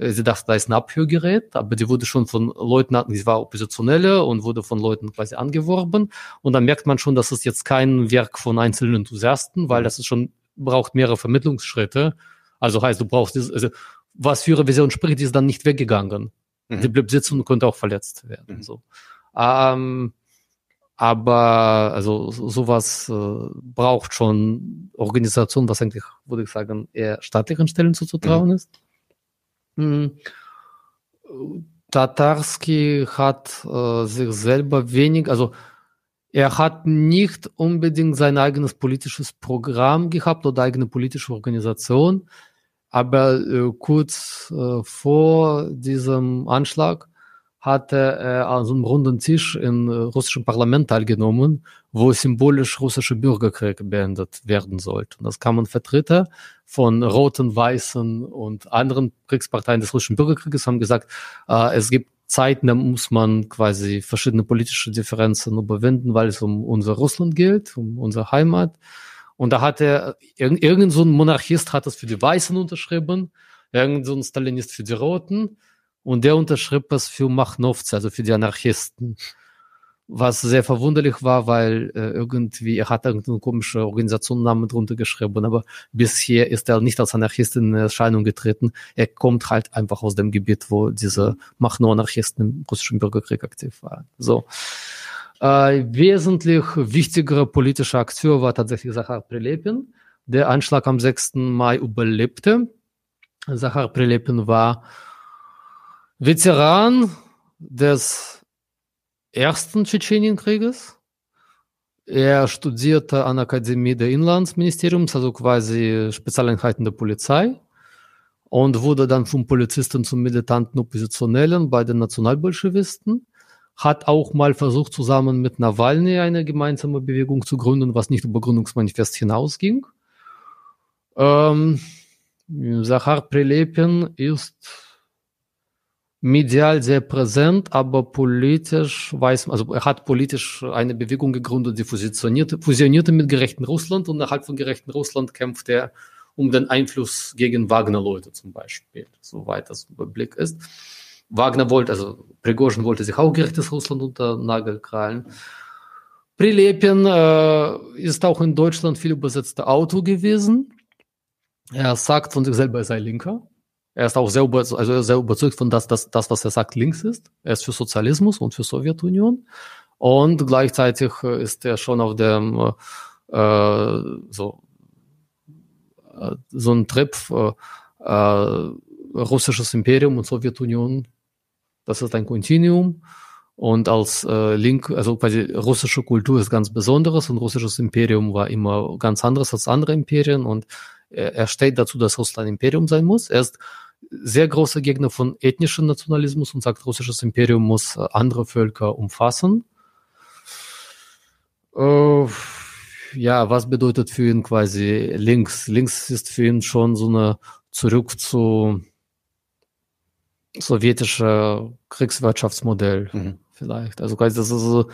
Äh, sie dachte, da ist ein Abhörgerät, aber die wurde schon von Leuten, sie war Oppositionelle und wurde von Leuten quasi angeworben. Und dann merkt man schon, dass es jetzt kein Werk von einzelnen Enthusiasten, weil mhm. das ist schon, braucht mehrere Vermittlungsschritte. Also heißt, du brauchst, also, was für ihre Version spricht, die ist dann nicht weggegangen. Mhm. Die blieb sitzen und konnte auch verletzt werden. Mhm. So. Ähm, aber also sowas äh, braucht schon Organisation, was eigentlich, würde ich sagen, eher staatlichen Stellen zuzutrauen mhm. ist. Tatarski hat äh, sich selber wenig, also er hat nicht unbedingt sein eigenes politisches Programm gehabt oder eigene politische Organisation, aber äh, kurz äh, vor diesem Anschlag hatte er an so einem runden Tisch im äh, russischen Parlament teilgenommen, wo symbolisch russischer Bürgerkrieg beendet werden sollte. Und das kamen Vertreter von roten, weißen und anderen Kriegsparteien des russischen Bürgerkrieges, haben gesagt, äh, es gibt Zeiten, da muss man quasi verschiedene politische Differenzen überwinden, weil es um unser Russland geht, um unsere Heimat. Und da hat er, irgend, irgend so ein Monarchist hat das für die Weißen unterschrieben, irgend so ein Stalinist für die Roten und der unterschrieb es für Machnowцы, also für die Anarchisten. was sehr verwunderlich war, weil äh, irgendwie er hat irgendeine komische Organisationsnamen drunter geschrieben, aber bisher ist er nicht als Anarchist in Erscheinung getreten. Er kommt halt einfach aus dem Gebiet, wo diese Machno-Anarchisten im russischen Bürgerkrieg aktiv waren. So. Äh, wesentlich wichtigere politische Akteur war tatsächlich Zachar Prilepin, der Anschlag am 6. Mai überlebte. Zachar Prilepin war Veteran des ersten Tschetschenienkrieges. Er studierte an der Akademie der Inlandsministeriums, also quasi Spezialeinheiten der Polizei und wurde dann vom Polizisten zum militanten Oppositionellen bei den Nationalbolschewisten. Hat auch mal versucht, zusammen mit Nawalny eine gemeinsame Bewegung zu gründen, was nicht über Gründungsmanifest hinausging. Ähm, Zachar Prilepin ist medial sehr präsent, aber politisch weiß man, also er hat politisch eine Bewegung gegründet, die fusionierte, fusionierte mit gerechten Russland und innerhalb von gerechten Russland kämpft er um den Einfluss gegen Wagner-Leute zum Beispiel, soweit das Überblick ist. Wagner wollte, also Prigozhin wollte sich auch gerechtes Russland unter Nagel krallen. Prilepin äh, ist auch in Deutschland viel übersetzter Autor gewesen. Er sagt von sich selber, er sei Linker. Er ist auch sehr, also sehr überzeugt von das, das, das, was er sagt, links ist. Er ist für Sozialismus und für Sowjetunion. Und gleichzeitig äh, ist er schon auf dem äh, so, äh, so ein Trip äh, äh, russisches Imperium und Sowjetunion. Das ist ein Kontinuum. Und als äh, Link, also quasi russische Kultur ist ganz Besonderes und russisches Imperium war immer ganz anderes als andere Imperien und er, er steht dazu, dass Russland Imperium sein muss. Er ist sehr großer Gegner von ethnischem Nationalismus und sagt, russisches Imperium muss äh, andere Völker umfassen. Äh, ja, was bedeutet für ihn quasi links? Links ist für ihn schon so eine zurück zu sowjetischer Kriegswirtschaftsmodell mhm. vielleicht. Also quasi das ist so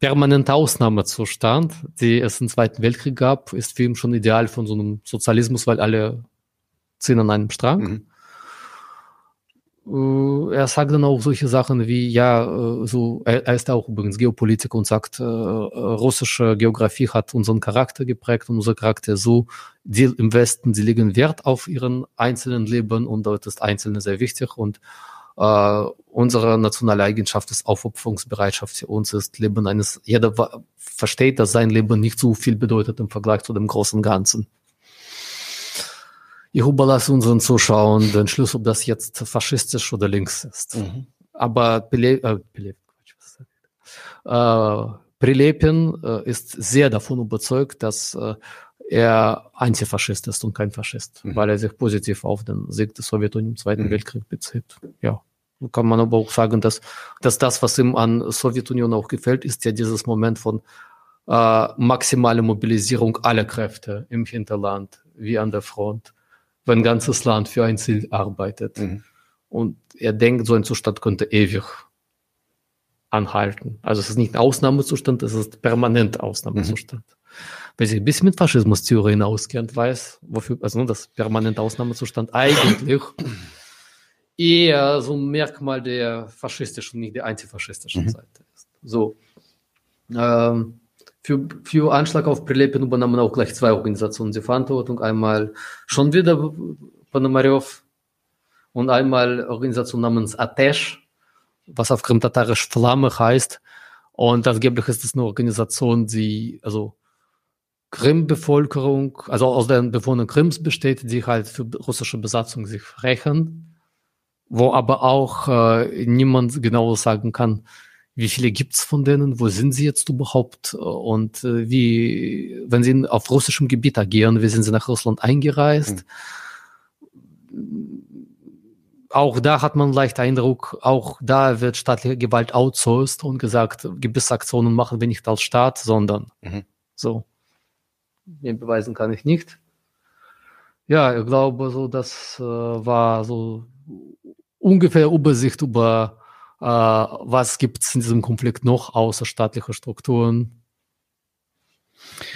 permanenter Ausnahmezustand, die es im Zweiten Weltkrieg gab, ist für ihn schon ideal von so einem Sozialismus, weil alle ziehen an einem Strang. Mhm. Äh, er sagt dann auch solche Sachen wie, ja, äh, so, er, er ist auch übrigens Geopolitiker und sagt, äh, russische Geografie hat unseren Charakter geprägt und unser Charakter so, die im Westen, sie legen Wert auf ihren einzelnen Leben und dort ist Einzelne sehr wichtig und äh, unsere nationale Eigenschaft ist Aufopferungsbereitschaft für uns ist Leben eines, jeder versteht, dass sein Leben nicht so viel bedeutet im Vergleich zu dem großen Ganzen. Ich überlasse unseren Zuschauern den Schluss, ob das jetzt faschistisch oder links ist. Mhm. Aber Pele, äh, Pele, äh, Prilepin äh, ist sehr davon überzeugt, dass äh, er Antifaschist ist und kein Faschist, mhm. weil er sich positiv auf den Sieg der Sowjetunion im Zweiten mhm. Weltkrieg bezieht. Ja. Kann man aber auch sagen, dass, dass das, was ihm an Sowjetunion auch gefällt, ist ja dieses Moment von äh, maximaler Mobilisierung aller Kräfte im Hinterland wie an der Front wenn ein ganzes Land für ein Ziel arbeitet. Mhm. Und er denkt, so ein Zustand könnte ewig anhalten. Also es ist nicht ein Ausnahmezustand, es ist permanent Ausnahmezustand. Mhm. Wer sich ein bisschen mit Faschismustheorien auskennt, weiß, wofür, also das permanente Ausnahmezustand eigentlich eher so ein Merkmal der faschistischen, nicht der antifaschistischen mhm. Seite ist. So. Ähm, für, für Anschlag auf Prilepin übernahmen auch gleich zwei Organisationen die Verantwortung. Einmal schon wieder Ponomarev und einmal Organisation namens Atesh, was auf Krim-Tatarisch Flamme heißt. Und angeblich ist es eine Organisation, die, also Krim-Bevölkerung, also aus den Bewohnern Krims besteht, die halt für russische Besatzung sich rächen, wo aber auch äh, niemand genau sagen kann, wie viele gibt's von denen? Wo sind sie jetzt überhaupt? Und äh, wie, wenn sie auf russischem Gebiet agieren, wie sind sie nach Russland eingereist? Mhm. Auch da hat man leicht Eindruck, auch da wird staatliche Gewalt outsourced und gesagt, Gebissaktionen machen wir nicht als Staat, sondern mhm. so. Den beweisen kann ich nicht. Ja, ich glaube, so das äh, war so ungefähr Übersicht über was gibt es in diesem Konflikt noch außer staatliche Strukturen?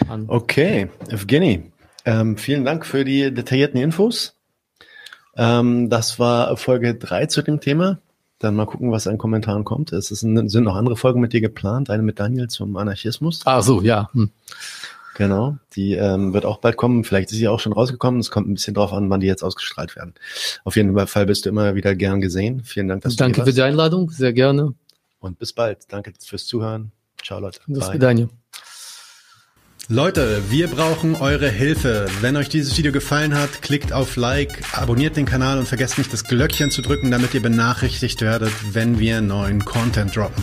An okay, Evgeny, ähm, vielen Dank für die detaillierten Infos. Ähm, das war Folge 3 zu dem Thema. Dann mal gucken, was an Kommentaren kommt. Es ist, sind noch andere Folgen mit dir geplant. Eine mit Daniel zum Anarchismus. Ah, so, ja. Hm. Genau, die ähm, wird auch bald kommen. Vielleicht ist sie auch schon rausgekommen. Es kommt ein bisschen drauf an, wann die jetzt ausgestrahlt werden. Auf jeden Fall bist du immer wieder gern gesehen. Vielen Dank, dass Danke du Danke für die Einladung, sehr gerne. Und bis bald. Danke fürs Zuhören. Ciao, Leute. Bis Bye. Leute, wir brauchen eure Hilfe. Wenn euch dieses Video gefallen hat, klickt auf Like, abonniert den Kanal und vergesst nicht das Glöckchen zu drücken, damit ihr benachrichtigt werdet, wenn wir neuen Content droppen.